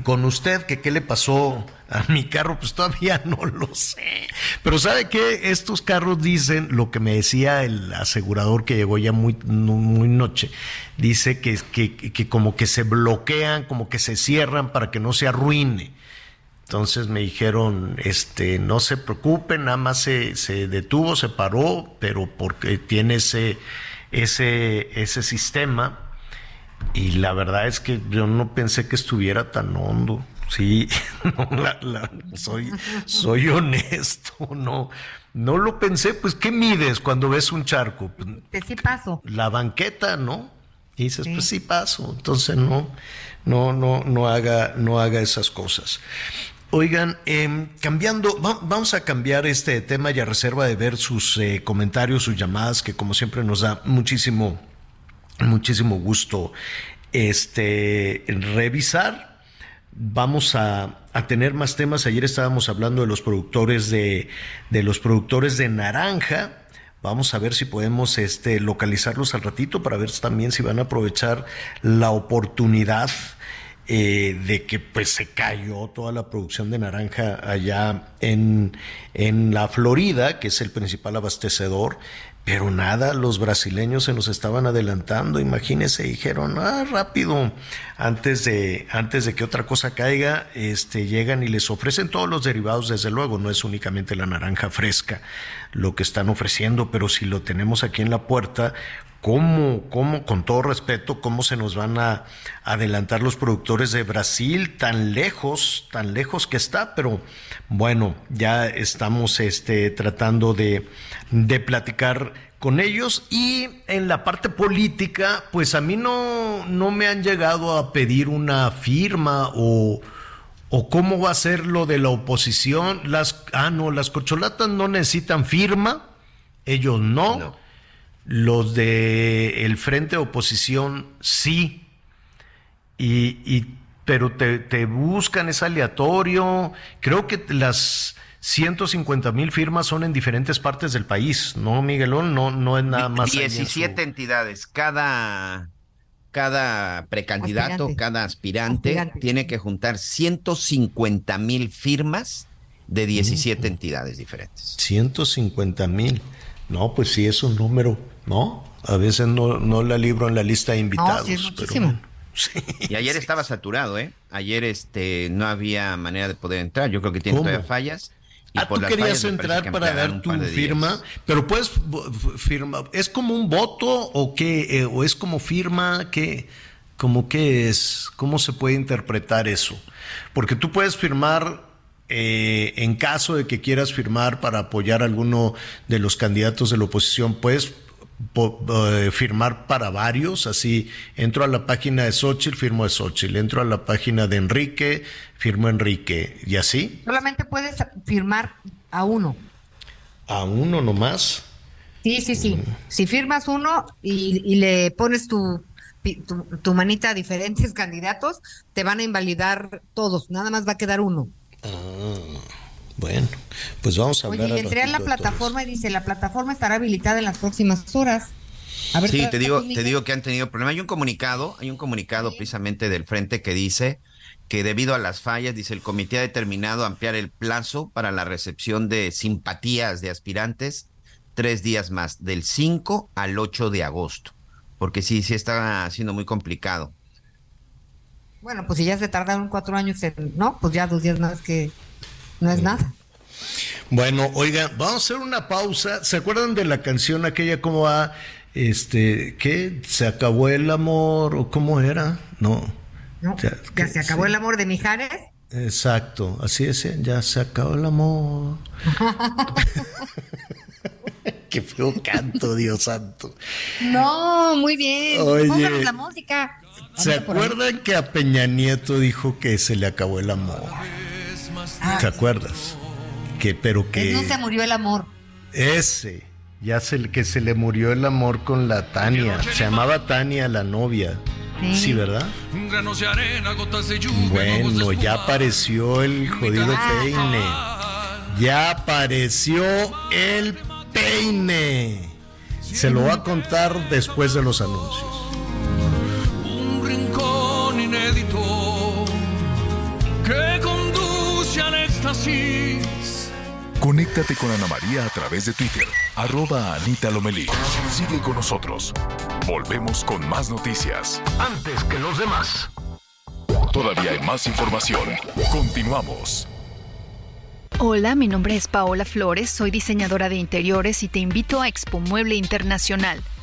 con usted que qué le pasó a mi carro, pues todavía no lo sé. Pero sabe que estos carros dicen lo que me decía el asegurador que llegó ya muy, muy noche. Dice que, que, que como que se bloquean, como que se cierran para que no se arruine. Entonces me dijeron, este, no se preocupen, nada más se, se detuvo, se paró, pero porque tiene ese, ese, ese sistema y la verdad es que yo no pensé que estuviera tan hondo. Sí, no, la, la, soy, soy honesto, no, no lo pensé. Pues, ¿qué mides cuando ves un charco? Pues, sí paso. La banqueta, ¿no? Y dices, pues sí paso. Entonces no, no, no, no haga, no haga esas cosas. Oigan, em, cambiando, vamos a cambiar este tema y a reserva de ver sus eh, comentarios, sus llamadas, que como siempre nos da muchísimo, muchísimo gusto este, revisar. Vamos a, a, tener más temas. Ayer estábamos hablando de los productores de, de los productores de naranja. Vamos a ver si podemos este, localizarlos al ratito para ver también si van a aprovechar la oportunidad eh, de que pues se cayó toda la producción de naranja allá en, en la Florida, que es el principal abastecedor. Pero nada, los brasileños se nos estaban adelantando, imagínense, dijeron, ah, rápido, antes de, antes de que otra cosa caiga, este, llegan y les ofrecen todos los derivados, desde luego, no es únicamente la naranja fresca lo que están ofreciendo, pero si lo tenemos aquí en la puerta, ¿Cómo, cómo, con todo respeto, cómo se nos van a adelantar los productores de Brasil tan lejos, tan lejos que está? Pero bueno, ya estamos este, tratando de, de platicar con ellos y en la parte política, pues a mí no, no me han llegado a pedir una firma o, o cómo va a ser lo de la oposición. Las, ah, no, las corcholatas no necesitan firma, ellos no los de el frente de oposición sí, y, pero te, buscan, es aleatorio. Creo que las 150 mil firmas son en diferentes partes del país, ¿no, Miguelón? No, no es nada más. 17 entidades, cada, cada precandidato, cada aspirante, tiene que juntar 150 mil firmas de 17 entidades diferentes. 150 mil. No, pues sí es un número ¿no? A veces no, no la libro en la lista de invitados. pero Y ayer estaba saturado, ¿eh? Ayer este no había manera de poder entrar. Yo creo que tiene todavía fallas. Y ah, tú querías entrar para dar tu firma, pero puedes firmar. ¿Es como un voto o qué? Eh, ¿O es como firma? ¿Qué? ¿Cómo qué es? ¿Cómo se puede interpretar eso? Porque tú puedes firmar eh, en caso de que quieras firmar para apoyar a alguno de los candidatos de la oposición, puedes firmar para varios, así entro a la página de Xochitl, firmo de Xochitl, entro a la página de Enrique, firmo Enrique, y así. Solamente puedes firmar a uno. ¿A uno nomás? Sí, sí, sí. Mm. Si firmas uno y, le pones tu, tu, manita a diferentes candidatos, te van a invalidar todos, nada más va a quedar uno. Ah. Bueno, pues vamos a hablar. Oye, entré a la plataforma y dice, la plataforma estará habilitada en las próximas horas. A ver, sí, te digo, te digo que han tenido problemas. Hay un comunicado, hay un comunicado precisamente del frente que dice que debido a las fallas, dice el comité ha determinado ampliar el plazo para la recepción de simpatías de aspirantes tres días más, del 5 al 8 de agosto, porque sí, sí está siendo muy complicado. Bueno, pues si ya se tardaron cuatro años, ¿no? Pues ya dos días más que no es nada. Bueno, oigan, vamos a hacer una pausa. ¿Se acuerdan de la canción aquella cómo va? Este, ¿qué? ¿Se acabó el amor o cómo era? No. No, ya, se acabó el amor de Mijares. Exacto, así es, ¿eh? ya se acabó el amor. Qué feo canto, Dios santo. No, muy bien. Oye, la música. ¿Se acuerdan que a Peña Nieto dijo que se le acabó el amor? ¿Te acuerdas? Que, pero que. No se murió el amor. Ese. Ya se, que se le murió el amor con la Tania. Se llamaba Tania la novia. Sí, ¿verdad? Bueno, ya apareció el jodido peine. Ya apareció el peine. Se lo va a contar después de los anuncios. Un rincón inédito Conéctate con Ana María a través de Twitter, arroba Anita Lomelí. Sigue con nosotros. Volvemos con más noticias. Antes que los demás. Todavía hay más información. Continuamos. Hola, mi nombre es Paola Flores, soy diseñadora de interiores y te invito a Expo Mueble Internacional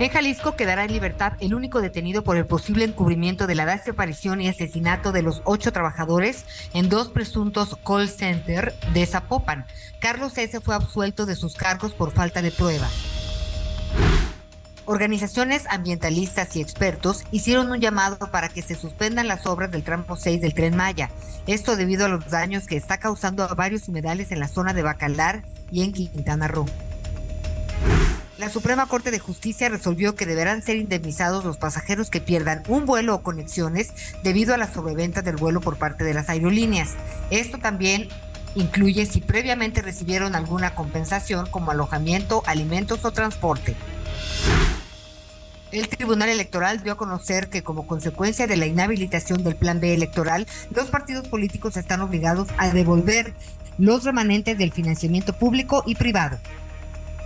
En Jalisco quedará en libertad el único detenido por el posible encubrimiento de la desaparición y asesinato de los ocho trabajadores en dos presuntos call center de Zapopan. Carlos S. fue absuelto de sus cargos por falta de pruebas. Organizaciones ambientalistas y expertos hicieron un llamado para que se suspendan las obras del tramo 6 del tren Maya. Esto debido a los daños que está causando a varios humedales en la zona de Bacalar y en Quintana Roo. La Suprema Corte de Justicia resolvió que deberán ser indemnizados los pasajeros que pierdan un vuelo o conexiones debido a la sobreventa del vuelo por parte de las aerolíneas. Esto también incluye si previamente recibieron alguna compensación como alojamiento, alimentos o transporte. El Tribunal Electoral dio a conocer que como consecuencia de la inhabilitación del Plan B electoral, los partidos políticos están obligados a devolver los remanentes del financiamiento público y privado.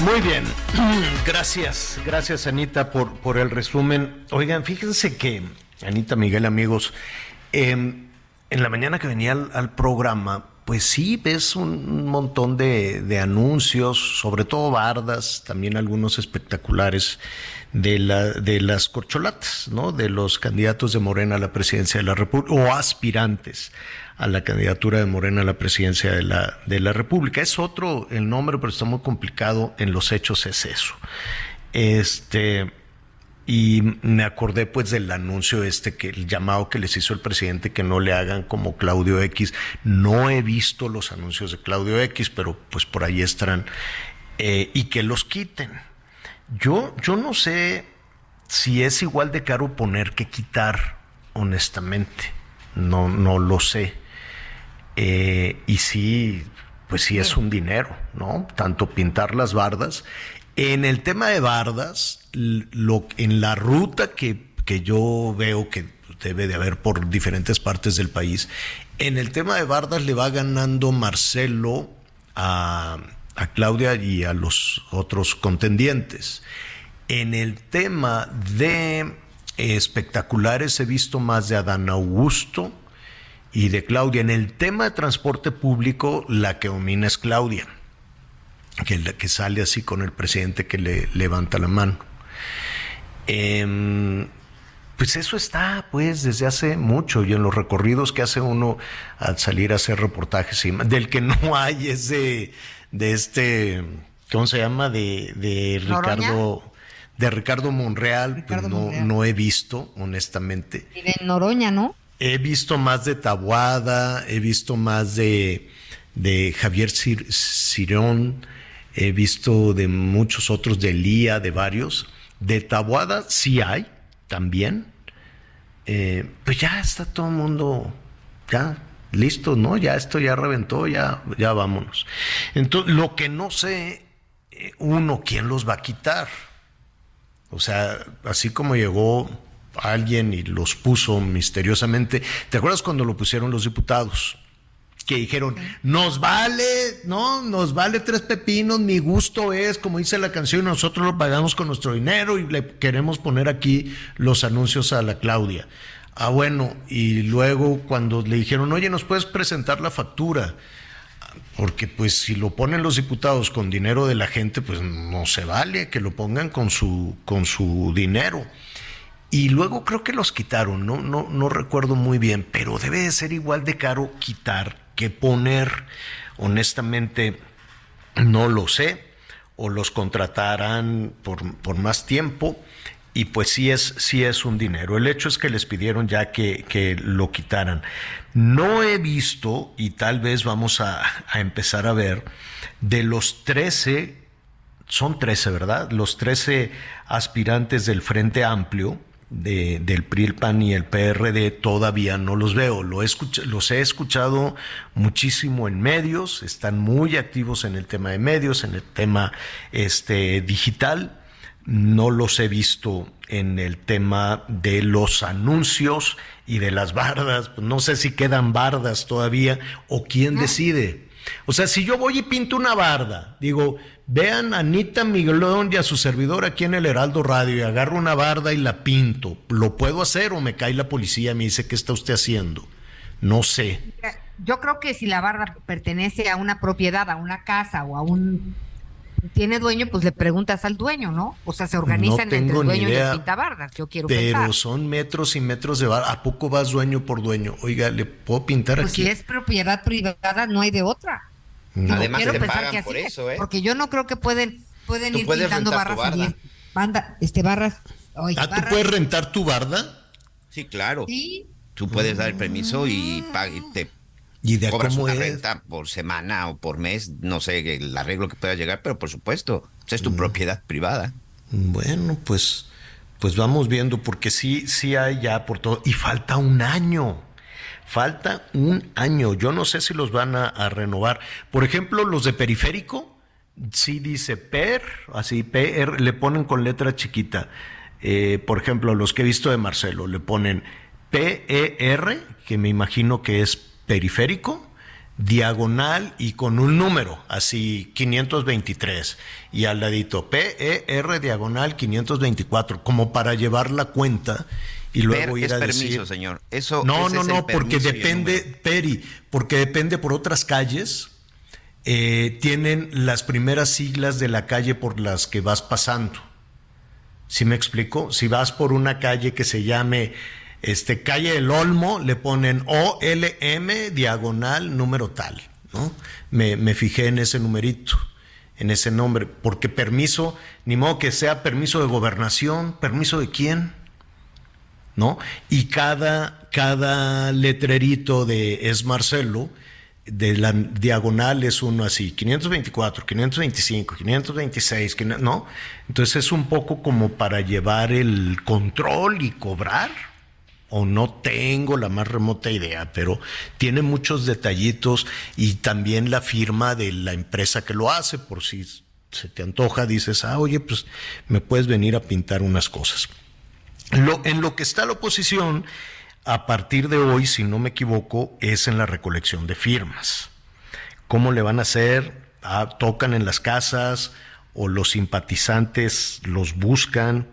Muy bien, gracias, gracias Anita por, por el resumen. Oigan, fíjense que, Anita Miguel, amigos, em, en la mañana que venía al, programa, pues sí, ves un montón de, de, anuncios, sobre todo bardas, también algunos espectaculares de, la, de las corcholatas, ¿no? De los candidatos de Morena a la presidencia de la República o aspirantes a la candidatura de Morena a la presidencia de la, de la República. Es otro el nombre, pero está muy complicado. En los hechos es eso. Este, y me acordé pues del anuncio este que el llamado que les hizo el presidente que no le hagan como Claudio X. No he visto los anuncios de Claudio X, pero pues por ahí estarán. Eh, y que los quiten. Yo, yo no sé si es igual de caro poner que quitar, honestamente. No, no lo sé. Eh, y sí, pues sí es un dinero, ¿no? Tanto pintar las bardas. En el tema de bardas, lo, en la ruta que, que yo veo que debe de haber por diferentes partes del país, en el tema de bardas le va ganando Marcelo a, a Claudia y a los otros contendientes. En el tema de espectaculares he visto más de Adán Augusto, y de Claudia. En el tema de transporte público, la que domina es Claudia, que, la que sale así con el presidente que le levanta la mano. Em, pues eso está, pues, desde hace mucho y en los recorridos que hace uno al salir a hacer reportajes, del que no hay es de, este, ¿cómo se llama? De, Ricardo de Ricardo Monreal, pues no, no he visto, honestamente. Y de Noroña, ¿no? He visto más de Tabuada, he visto más de, de Javier Cirón, he visto de muchos otros, de Lía, de varios. De Tabuada sí hay, también. Eh, pues ya está todo el mundo, ya listo, ¿no? Ya esto ya reventó, ya, ya vámonos. Entonces, lo que no sé, eh, uno, ¿quién los va a quitar? O sea, así como llegó alguien y los puso misteriosamente. ¿Te acuerdas cuando lo pusieron los diputados? que dijeron, nos vale, no, nos vale tres pepinos, mi gusto es, como dice la canción, nosotros lo pagamos con nuestro dinero y le queremos poner aquí los anuncios a la Claudia. Ah, bueno, y luego cuando le dijeron, oye, ¿nos puedes presentar la factura? Porque pues si lo ponen los diputados con dinero de la gente, pues no se vale que lo pongan con su, con su dinero. Y luego creo que los quitaron, no, no, no recuerdo muy bien, pero debe de ser igual de caro quitar que poner. Honestamente, no lo sé. o los contratarán por, por más tiempo y pues sí es, sí es un dinero. El hecho es que les pidieron ya que, que lo quitaran. No he visto, y tal vez vamos a, a, empezar a ver, de los 13, son 13, ¿verdad? Los 13 aspirantes del Frente Amplio, de, del PRI, el PAN y el PRD todavía no los veo. Lo he los he escuchado muchísimo en medios, están muy activos en el tema de medios, en el tema este, digital, no los he visto en el tema de los anuncios y de las bardas. No sé si quedan bardas todavía o quién decide. O sea, si yo voy y pinto una barda, digo, vean a Anita Miguelón y a su servidor aquí en el Heraldo Radio y agarro una barda y la pinto, ¿lo puedo hacer o me cae la policía y me dice qué está usted haciendo? No sé. Yo creo que si la barda pertenece a una propiedad, a una casa o a un tiene dueño, pues le preguntas al dueño, ¿no? O sea, se organizan entre el dueño y el pintabardas, yo quiero Pero son metros y metros de barda. ¿A poco vas dueño por dueño? Oiga, ¿le puedo pintar pues aquí? si es propiedad privada, no hay de otra. No. Además quiero te pagan que por eso, ¿eh? Porque yo no creo que pueden, pueden ir pintando barras barda. banda, este, barras. Oye, ¿Ah, tú puedes rentar tu barda? Sí, claro. Sí. Tú puedes dar el permiso y, y te ¿Y de cobras cómo una es? renta por semana o por mes, no sé el arreglo que pueda llegar, pero por supuesto, es tu propiedad privada. Bueno, pues, pues vamos viendo, porque sí, sí hay ya por todo, y falta un año. Falta un año. Yo no sé si los van a, a renovar. Por ejemplo, los de periférico, sí dice PER, así PR, le ponen con letra chiquita. Eh, por ejemplo, los que he visto de Marcelo, le ponen PER, que me imagino que es periférico, diagonal y con un número, así 523, y al ladito PER diagonal 524, como para llevar la cuenta y luego Per ir es a permiso, decir señor. Eso no, no, no, porque depende. Peri, porque depende por otras calles, eh, tienen las primeras siglas de la calle por las que vas pasando. ¿Sí me explico? Si vas por una calle que se llame este, calle del Olmo, le ponen OLM diagonal número tal, ¿no? Me, me fijé en ese numerito, en ese nombre, porque permiso, ni modo que sea permiso de gobernación, permiso de quién, ¿no? Y cada, cada letrerito de es Marcelo, de la diagonal es uno así, 524, 525, 526, 500, ¿no? Entonces es un poco como para llevar el control y cobrar, o no tengo la más remota idea, pero tiene muchos detallitos y también la firma de la empresa que lo hace, por si se te antoja, dices, ah, oye, pues me puedes venir a pintar unas cosas. En lo que está la oposición, a partir de hoy, si no me equivoco, es en la recolección de firmas. ¿Cómo le van a hacer? Ah, ¿Tocan en las casas o los simpatizantes los buscan?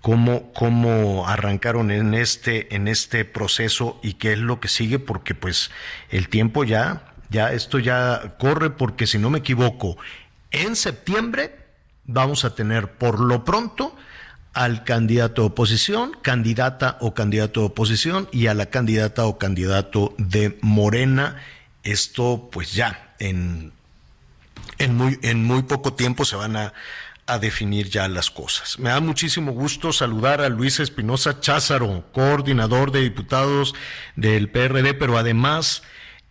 ¿Cómo, ¿Cómo arrancaron en este, en este proceso y qué es lo que sigue? Porque pues el tiempo ya, ya, esto ya corre porque si no me equivoco, en septiembre vamos a tener por lo pronto al candidato de oposición, candidata o candidato de oposición y a la candidata o candidato de Morena. Esto pues ya en, en, muy, en muy poco tiempo se van a, a definir ya las cosas. Me da muchísimo gusto saludar a Luis Espinosa Cházaro, coordinador de diputados del PRD, pero además,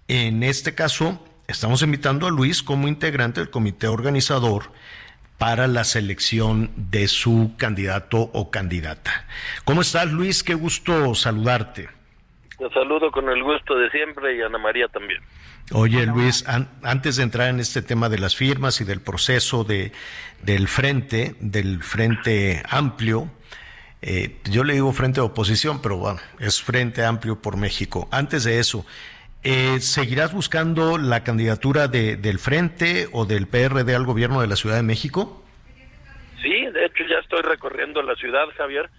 en este caso, estamos invitando a Luis como integrante del comité organizador para la selección de su candidato o candidata. ¿Cómo estás, Luis? Qué gusto saludarte. Te saludo con el gusto de siempre y Ana María también. Oye, Luis, an antes de entrar en este tema de las firmas y del proceso de, del frente, del frente amplio, eh, yo le digo frente de oposición, pero bueno, es frente amplio por México. Antes de eso, eh, ¿seguirás buscando la candidatura de, del frente o del PRD al gobierno de la Ciudad de México? Sí, de hecho ya estoy recorriendo la ciudad, Javier.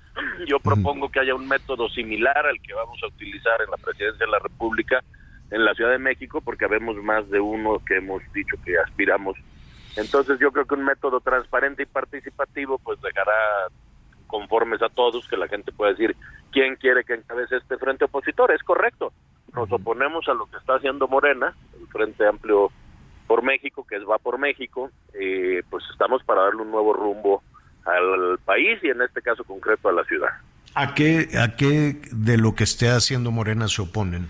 Yo propongo que haya un método similar al que vamos a utilizar en la presidencia de la República en la Ciudad de México, porque habemos más de uno que hemos dicho que aspiramos. Entonces yo creo que un método transparente y participativo pues dejará conformes a todos que la gente pueda decir quién quiere que encabece este frente opositor. Es correcto. Nos oponemos a lo que está haciendo Morena, el Frente Amplio por México, que es Va por México, eh, pues estamos para darle un nuevo rumbo al país y en este caso concreto a la ciudad. ¿A qué, a qué de lo que esté haciendo Morena se oponen?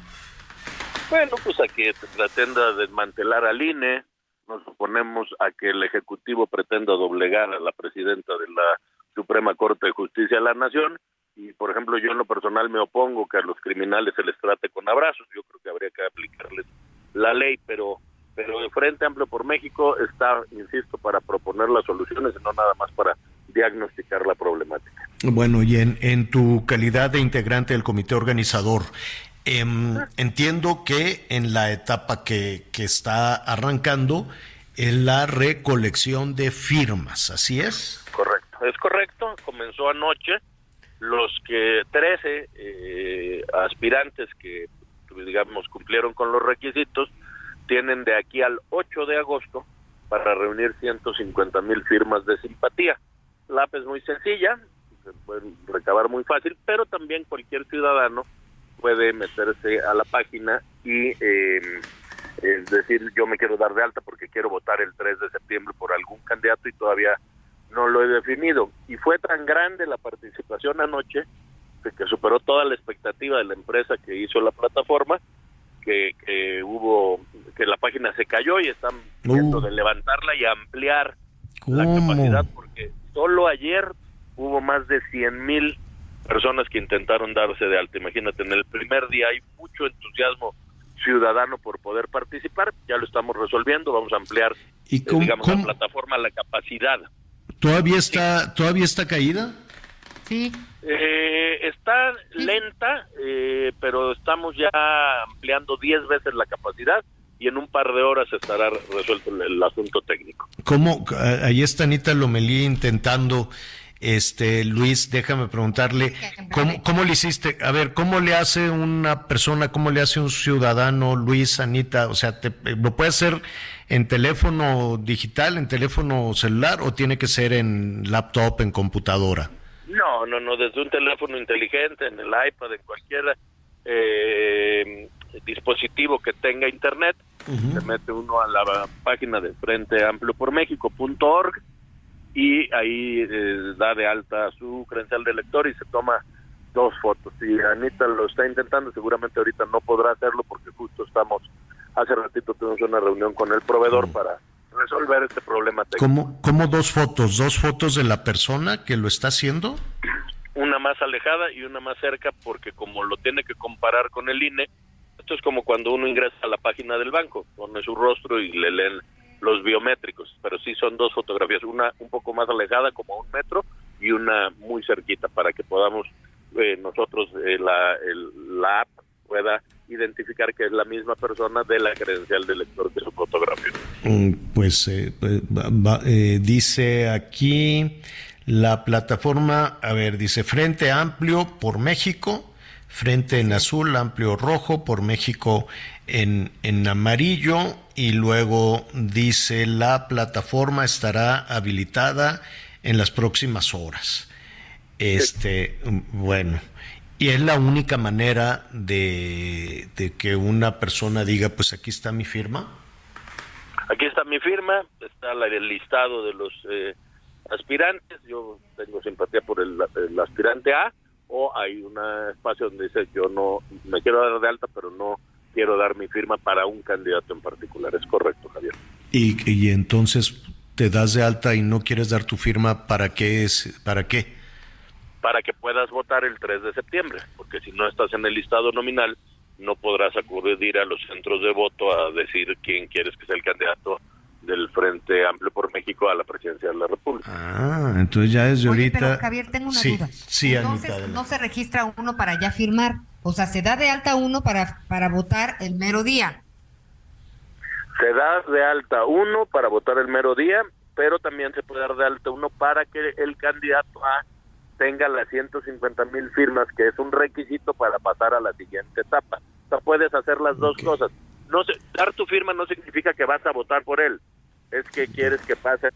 Bueno, pues a que pretenda desmantelar al INE, nos oponemos a que el Ejecutivo pretenda doblegar a la presidenta de la Suprema Corte de Justicia de la Nación y, por ejemplo, yo en lo personal me opongo que a los criminales se les trate con abrazos, yo creo que habría que aplicarles la ley, pero pero el Frente Amplio por México está, insisto, para proponer las soluciones y no nada más para diagnosticar la problemática. Bueno, y en, en tu calidad de integrante del comité organizador, em, entiendo que en la etapa que, está arrancando es la recolección de firmas, ¿así es? Correcto, es correcto, comenzó anoche, los que 13 eh, aspirantes que, digamos, cumplieron con los requisitos, tienen de aquí al 8 de agosto para reunir 150 mil firmas de simpatía. La es muy sencilla, se puede recabar muy fácil, pero también cualquier ciudadano puede meterse a la página y eh, es decir, yo me quiero dar de alta porque quiero votar el 3 de septiembre por algún candidato y todavía no lo he definido. Y fue tan grande la participación anoche que superó toda la expectativa de la empresa que hizo la plataforma que, hubo, que la página se cayó y están viendo uh. de levantarla y ampliar la capacidad, porque solo ayer hubo más de 100 mil personas que intentaron darse de alta. Imagínate, en el primer día hay mucho entusiasmo ciudadano por poder participar, ya lo estamos resolviendo, vamos a ampliar, ¿Y eh, digamos, la plataforma, la capacidad. ¿Todavía está, ¿todavía está caída? Sí. Eh, está lenta, eh, pero estamos ya ampliando 10 veces la capacidad y en un par de horas estará resuelto el, asunto técnico. ¿Cómo? Ahí está Anita Lomelí intentando, este, Luis, déjame preguntarle, ¿cómo, ¿cómo, le hiciste? A ver, ¿cómo le hace una persona, cómo le hace un ciudadano, Luis, Anita? O sea, te, ¿lo puede hacer en teléfono digital, en teléfono celular o tiene que ser en laptop, en computadora? No, no, no, desde un teléfono inteligente, en el iPad, en cualquier eh, dispositivo que tenga internet, se mete uno a la página de Frente Amplio por México.org y ahí eh, da de alta su credencial de lector y se toma dos fotos. Si Anita lo está intentando, seguramente ahorita no podrá hacerlo porque justo estamos, hace ratito tuvimos una reunión con el proveedor para resolver este problema técnico. ¿Cómo, dos fotos? ¿Dos fotos de la persona que lo está haciendo? Una más alejada y una más cerca porque como lo tiene que comparar con el INE, esto es como cuando uno ingresa a la página del banco, pone su rostro y le leen los biométricos, pero sí son dos fotografías, una un poco más alejada como a un metro y una muy cerquita para que podamos eh, nosotros eh, la, la app pueda identificar que es la misma persona de la credencial del lector de su fotografía. Mm, pues, eh, pues eh, dice aquí la plataforma, a ver, dice Frente Amplio por México, Frente en azul, amplio rojo, por México en, en amarillo, y luego dice la plataforma estará habilitada en las próximas horas. Este, bueno, y es la única manera de, que una persona diga, pues aquí está mi firma. Aquí está mi firma, está el listado de los eh, aspirantes, yo tengo simpatía por el, aspirante A, o hay un espacio donde dice yo no me quiero dar de alta, pero no quiero dar mi firma para un candidato en particular. Es correcto, Javier. Y, y entonces te das de alta y no quieres dar tu firma, ¿para qué es? ¿Para qué? para que puedas votar el 3 de septiembre, porque si no estás en el listado nominal, no podrás acudir a los centros de voto a decir quién quieres que sea el candidato del Frente Amplio por México a la presidencia de la República. Ah, entonces ya desde ahorita... Pero Javier, tengo una duda. Sí, entonces, no se registra uno para ya firmar, o sea, se da de alta uno para, para votar el mero día. Se da de alta uno para votar el mero día, pero también se puede dar de alta uno para que el candidato A tenga las 150 mil firmas, que es un requisito para pasar a la siguiente etapa. O sea, puedes hacer las dos cosas. No sé, dar tu firma no significa que vas a votar por él, es que quieres que pase.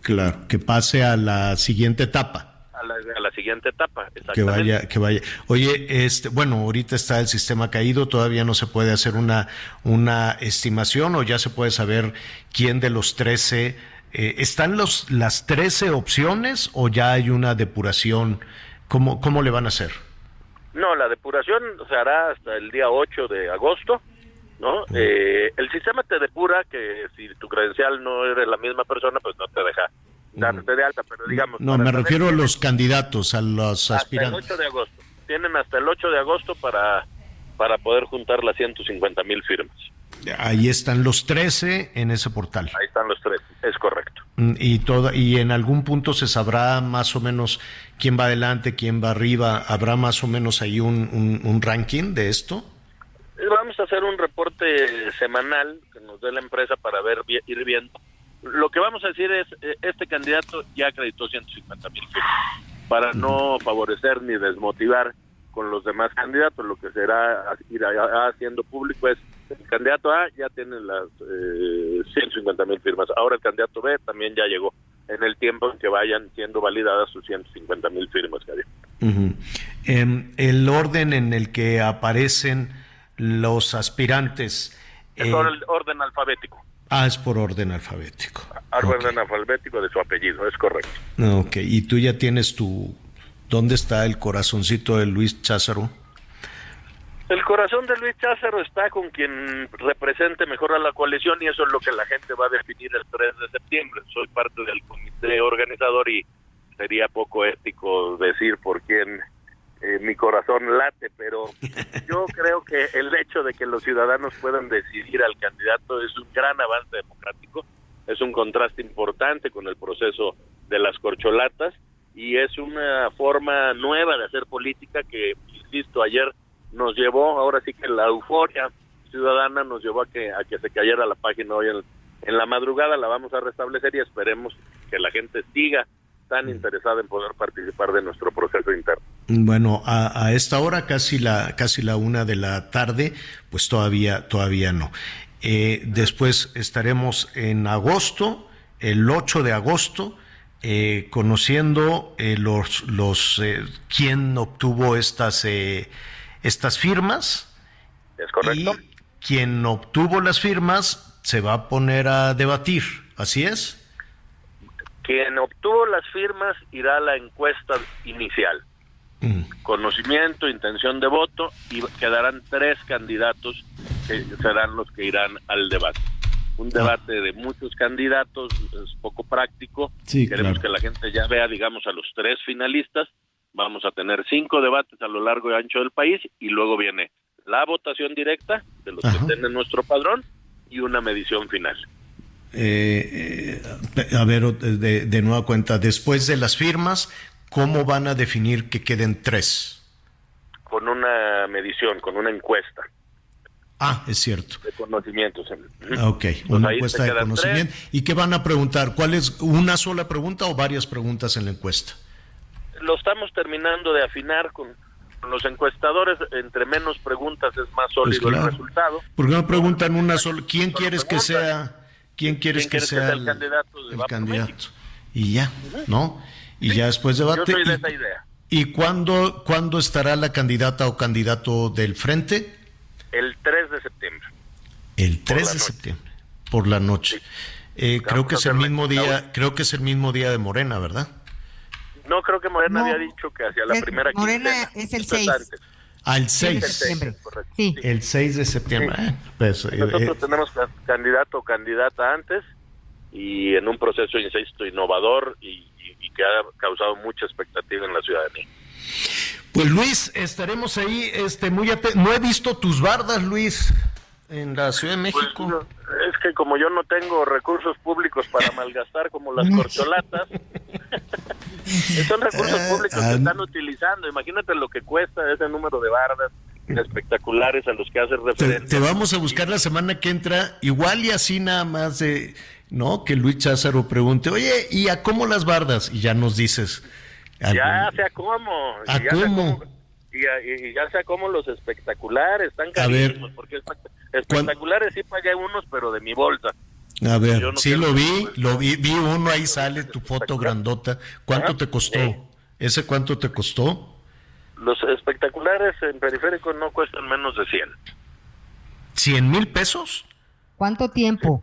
Claro, que pase a la siguiente etapa. A la a la siguiente etapa. Que vaya, que vaya. Oye, este, bueno, ahorita está el sistema caído, todavía no se puede hacer una, una estimación o ya se puede saber quién de los 13, eh, ¿están los, las 13 opciones o ya hay una depuración? ¿Cómo, cómo le van a hacer? No, la depuración se hará hasta el día 8 de agosto, ¿no? Eh, el sistema te depura que si tu credencial no eres la misma persona, pues no te deja darte de alta, pero digamos... No, me refiero a los candidatos, a los aspirantes. Hasta el 8 de agosto. Tienen hasta el 8 de agosto para, para poder juntar las 150 mil firmas. Ahí están los 13 en ese portal. Ahí están los 13, es correcto. Mm, Y, todo, y en algún punto se sabrá más o menos quién va adelante, quién va arriba. ¿Habrá más o menos ahí un, un, un ranking de esto? Eh, Vamos a hacer un reporte semanal que nos dé la empresa para ver ir viendo. Lo que vamos a decir es, eh, este candidato ya acreditó 150 mil firmas, para no favorecer ni desmotivar con los demás candidatos. Lo que será ir haciendo público es, el candidato A ya tiene las eh, 150 mil firmas, ahora el candidato B también ya llegó en el tiempo en que vayan siendo validadas sus 150 mil firmas, Javier. Em, el orden en el que aparecen los aspirantes. Es eh, orden alfabético, ah, es por orden alfabético. orden alfabético de su apellido, es correcto. Ok, y tú ya tienes tu... ¿Dónde está el corazoncito de Luis Cházaro? El corazón de Luis Cházaro está con quien represente mejor a la coalición y eso es lo que la gente va a definir el 3 de septiembre. Soy parte del comité organizador y sería poco ético decir por quién eh, mi corazón late, pero yo creo que el hecho de que los ciudadanos puedan decidir al candidato es un gran avance democrático, es un contraste importante con el proceso de las corcholatas y es una forma nueva de hacer política que, insisto, ayer nos llevó, ahora sí que la euforia ciudadana nos llevó a que, a que se cayera la página hoy en, en la madrugada, la vamos a restablecer y esperemos que la gente siga tan interesada en poder participar de nuestro proceso interno. Bueno, a, a esta hora, casi la, casi la una de la tarde, pues todavía, todavía no. Eh, después estaremos en agosto, el 8 de agosto, eh, conociendo eh, los, los eh, quién obtuvo estas, eh, estas firmas. ¿Es correcto? Y quien obtuvo las firmas se va a poner a debatir, ¿así es? Quien obtuvo las firmas irá a la encuesta inicial. Conocimiento, intención de voto y quedarán tres candidatos que serán los que irán al debate. Un debate de muchos candidatos es poco práctico. Sí, Queremos claro. que la gente ya vea, digamos, a los tres finalistas. Vamos a tener cinco debates a lo largo y ancho del país y luego viene la votación directa de los Ajá. que estén en nuestro padrón y una medición final. Eh, eh, a ver, de, de nueva cuenta, después de las firmas, ¿cómo van a definir que queden tres? con una medición, con una encuesta Ah, es cierto. de conocimientos. Ah, Ok, una encuesta de conocimiento. ¿Y qué van a preguntar? ¿Cuál es una sola pregunta o varias preguntas en la encuesta? Lo estamos terminando de afinar con, los encuestadores. Entre menos preguntas es más sólido Pues claro. el resultado. ¿Por qué no preguntan una sola? ¿Quién quieres que sea? ¿Quién quieres ¿Quién que quieres que sea el candidato de el Va por candidato? Y ya, ¿no? Y ya después Yo debate. soy de ¿Y- esa idea. ¿Y cuándo, cuándo estará la candidata o candidato del frente? El 3 de septiembre. El 3 la de noche. septiembre, por la noche. Eh, creo que es el mismo día, creo que es el mismo día de Morena, ¿verdad? No creo que Morena No. había dicho que hacia la Es- primera Morena quincena. es el Esto 6. antes. Al de 6. septiembre. correcto. Sí. El 6 de septiembre. Sí. Eh, pues, eh, Nosotros eh, tenemos ca- candidato o candidata antes y en un proceso, insisto, innovador y que ha causado mucha expectativa en la ciudadanía. pues Luis, estaremos ahí, este, muy aten- No he visto tus bardas, Luis, en la Ciudad de Pues, México. no, es que como yo no tengo recursos públicos para malgastar como las corcholatas, son recursos públicos ah, que están utilizando. Imagínate lo que cuesta ese número de bardas espectaculares a los que haces te, referencia. te vamos a buscar la semana que entra, igual y así nada más de, ¿no? Que Luis Cházaro pregunte, oye, ¿y a cómo las bardas? Y ya nos dices. Ya sea como. ¿A ya cómo? Y, a- y ya sea como los espectaculares, están A ver. carísimos, porque espect- espectaculares sí pagué unos, pero de mi bolsa. A ver, no sí lo vi, lo vi, vi uno, ahí sale tu foto grandota. ¿Cuánto Ajá, te costó? ¿Ese cuánto te costó? Los espectaculares en periférico no cuestan menos de 100. ¿Cien mil pesos? ¿Cuánto tiempo?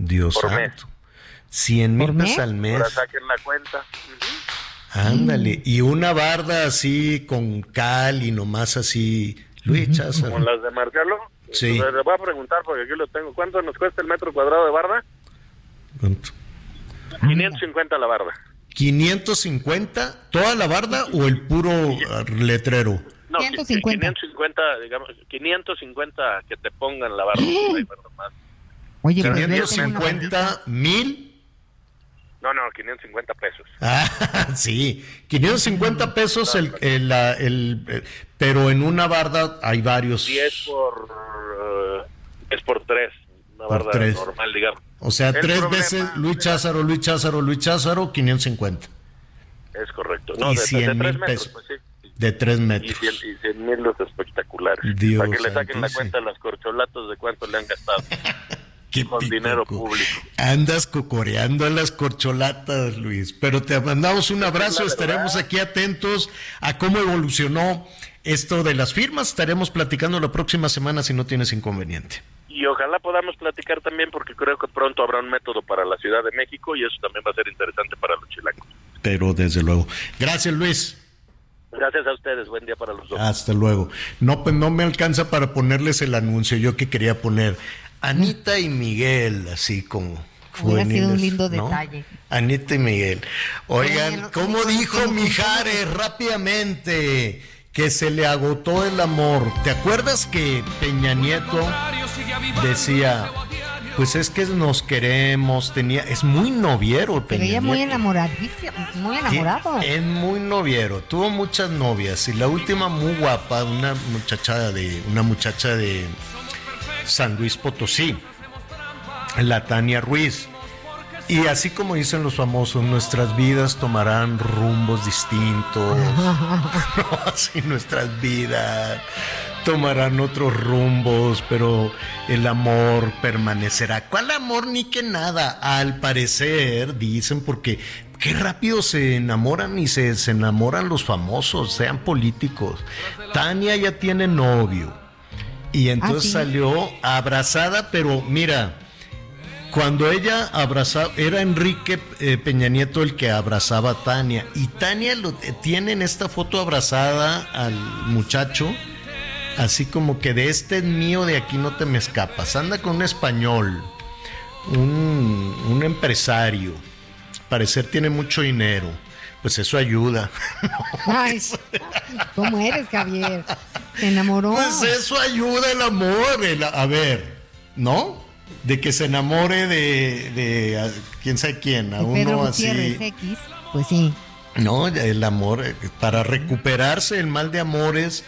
Dios Por santo. ¿Cien mil ¿Por pesos mes? al mes? Ahora saquen la cuenta. Ándale. Y una barda así con cal y nomás así. Luis Cházaro. Como las de Marcelo. Sí. Entonces, le voy a preguntar porque aquí lo tengo. ¿Cuánto nos cuesta el metro cuadrado de barda? ¿Cuánto? 550 la barda. ¿550 toda la barda o el puro letrero? No, 150. 550, digamos, 550 que te pongan la barda. Más. Oye, pues yo tengo una 550 mil. No, no, 550 pesos. Ah, sí, 550 pesos el, el, la- el- eh, pero en una barda hay varios. 10 por, eh, 10 por 3. Una Por barda tres. normal, digamos. O sea, El tres problema- veces Luis Cházaro, Luis Cházaro, Luis Cházaro, 550. Es correcto. No, Y de, de, 100 3 mil metros, pesos. pues sí. De 3 Y metros. 100, y 100 mil los espectaculares. Dios Para que le saquen la cuenta a las corcholatas de cuánto le han gastado. Qué con pico, dinero co- público. Andas cocoreando a las corcholatas, Luis. Pero te mandamos un abrazo. Estaremos aquí atentos a cómo evolucionó esto de las firmas. Estaremos platicando la próxima semana si no tienes inconveniente. Y ojalá podamos platicar también porque creo que pronto habrá un método para la Ciudad de México y eso también va a ser interesante para los chilangos. Pero desde luego. Gracias, Luis. Gracias a ustedes, buen día para los dos. Hasta luego. No, pues no me alcanza para ponerles el anuncio. Yo que quería poner Anita y Miguel, así como Hubiera sido un lindo ¿no? detalle. Anita y Miguel. Oigan, ¿cómo dijo Mijares rápidamente? Que se le agotó el amor. ¿Te acuerdas que Peña Nieto decía, pues es que nos queremos, tenía, es muy noviero Pero Peña ella muy Nieto. enamoradísima, muy enamorado. Sí, Es muy noviero, tuvo muchas novias y la última muy guapa, una muchacha de una muchacha de San Luis Potosí, la Tania Ruiz. Y así como dicen los famosos, nuestras vidas tomarán rumbos distintos. Nuestras vidas tomarán otros rumbos, pero el amor permanecerá. ¿Cuál amor ni que nada? Al parecer, dicen, porque qué rápido se enamoran y se, se enamoran los famosos, sean políticos. Tania ya tiene novio. Y entonces sí? salió abrazada, pero mira, cuando ella abrazaba, era Enrique eh, Peña Nieto el que abrazaba a Tania. Y Tania lo, eh, tiene en esta foto abrazada al muchacho, así como que de este es mío, de aquí no te me escapas. Anda con un español, un, un empresario. Parecer tiene mucho dinero. Pues eso ayuda. Ay, ¿cómo eres, Javier? Se enamoró. Pues eso ayuda el amor. el- a ver, ¿no? De que se enamore de, de quién sabe quién, a De Pedro uno Gutiérrez así. X, pues sí. No, el amor, para recuperarse el mal de amores,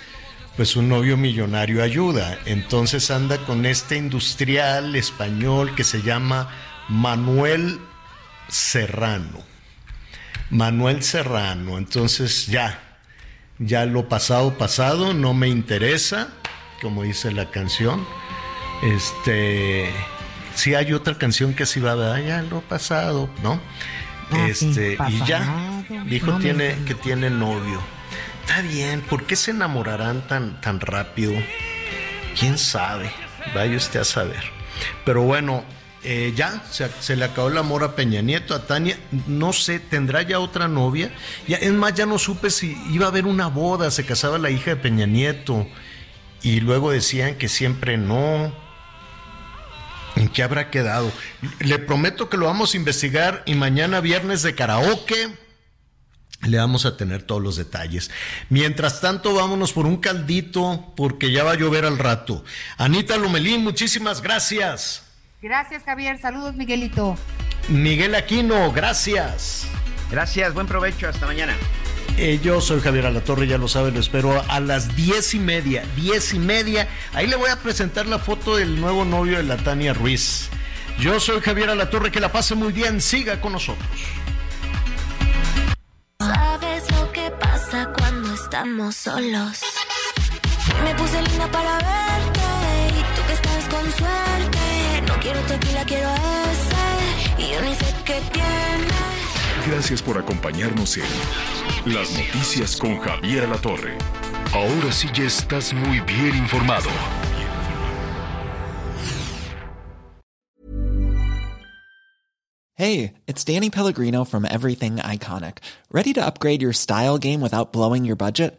pues un novio millonario ayuda. Entonces anda con este industrial español que se llama Manuel Serrano. Manuel Serrano. Entonces ya, ya lo pasado, pasado, no me interesa, como dice la canción. Este, sí hay otra canción que así va, ¿verdad? ya lo pasado, ¿no? Ah, sí, este, y ya, dijo no tiene, que tiene novio. Está bien, ¿por qué se enamorarán tan, tan rápido? ¿Quién sabe? Vaya usted a saber. Pero bueno, eh, ya se, le acabó el amor a Peña Nieto, a Tania. No sé, ¿tendrá ya otra novia? Ya, es más, ya no supe si iba a haber una boda, se casaba la hija de Peña Nieto. Y luego decían que siempre no. ¿En qué habrá quedado? Le prometo que lo vamos a investigar y mañana viernes de karaoke le vamos a tener todos los detalles. Mientras tanto, vámonos por un caldito porque ya va a llover al rato. Anita Lomelín, muchísimas gracias. Gracias, Javier. Saludos, Miguelito. Miguel Aquino, gracias. Gracias, buen provecho, hasta mañana. Eh, yo soy Javier Alatorre, ya lo sabe, lo espero a las diez y media, diez y media. Ahí le voy a presentar la foto del nuevo novio de la Tania Ruiz. Yo soy Javier Alatorre, que la pase muy bien, siga con nosotros. ¿Sabes lo que pasa cuando estamos solos? Me puse linda para verte y tú que estás con suerte. Quiero tequila, quiero ese y yo ni sé qué tiene. Gracias por acompañarnos en Las Noticias con Javier La Torre. Ahora sí ya estás muy bien informado. Hey, it's Danny Pellegrino from Everything Iconic. Ready to upgrade your style game without blowing your budget?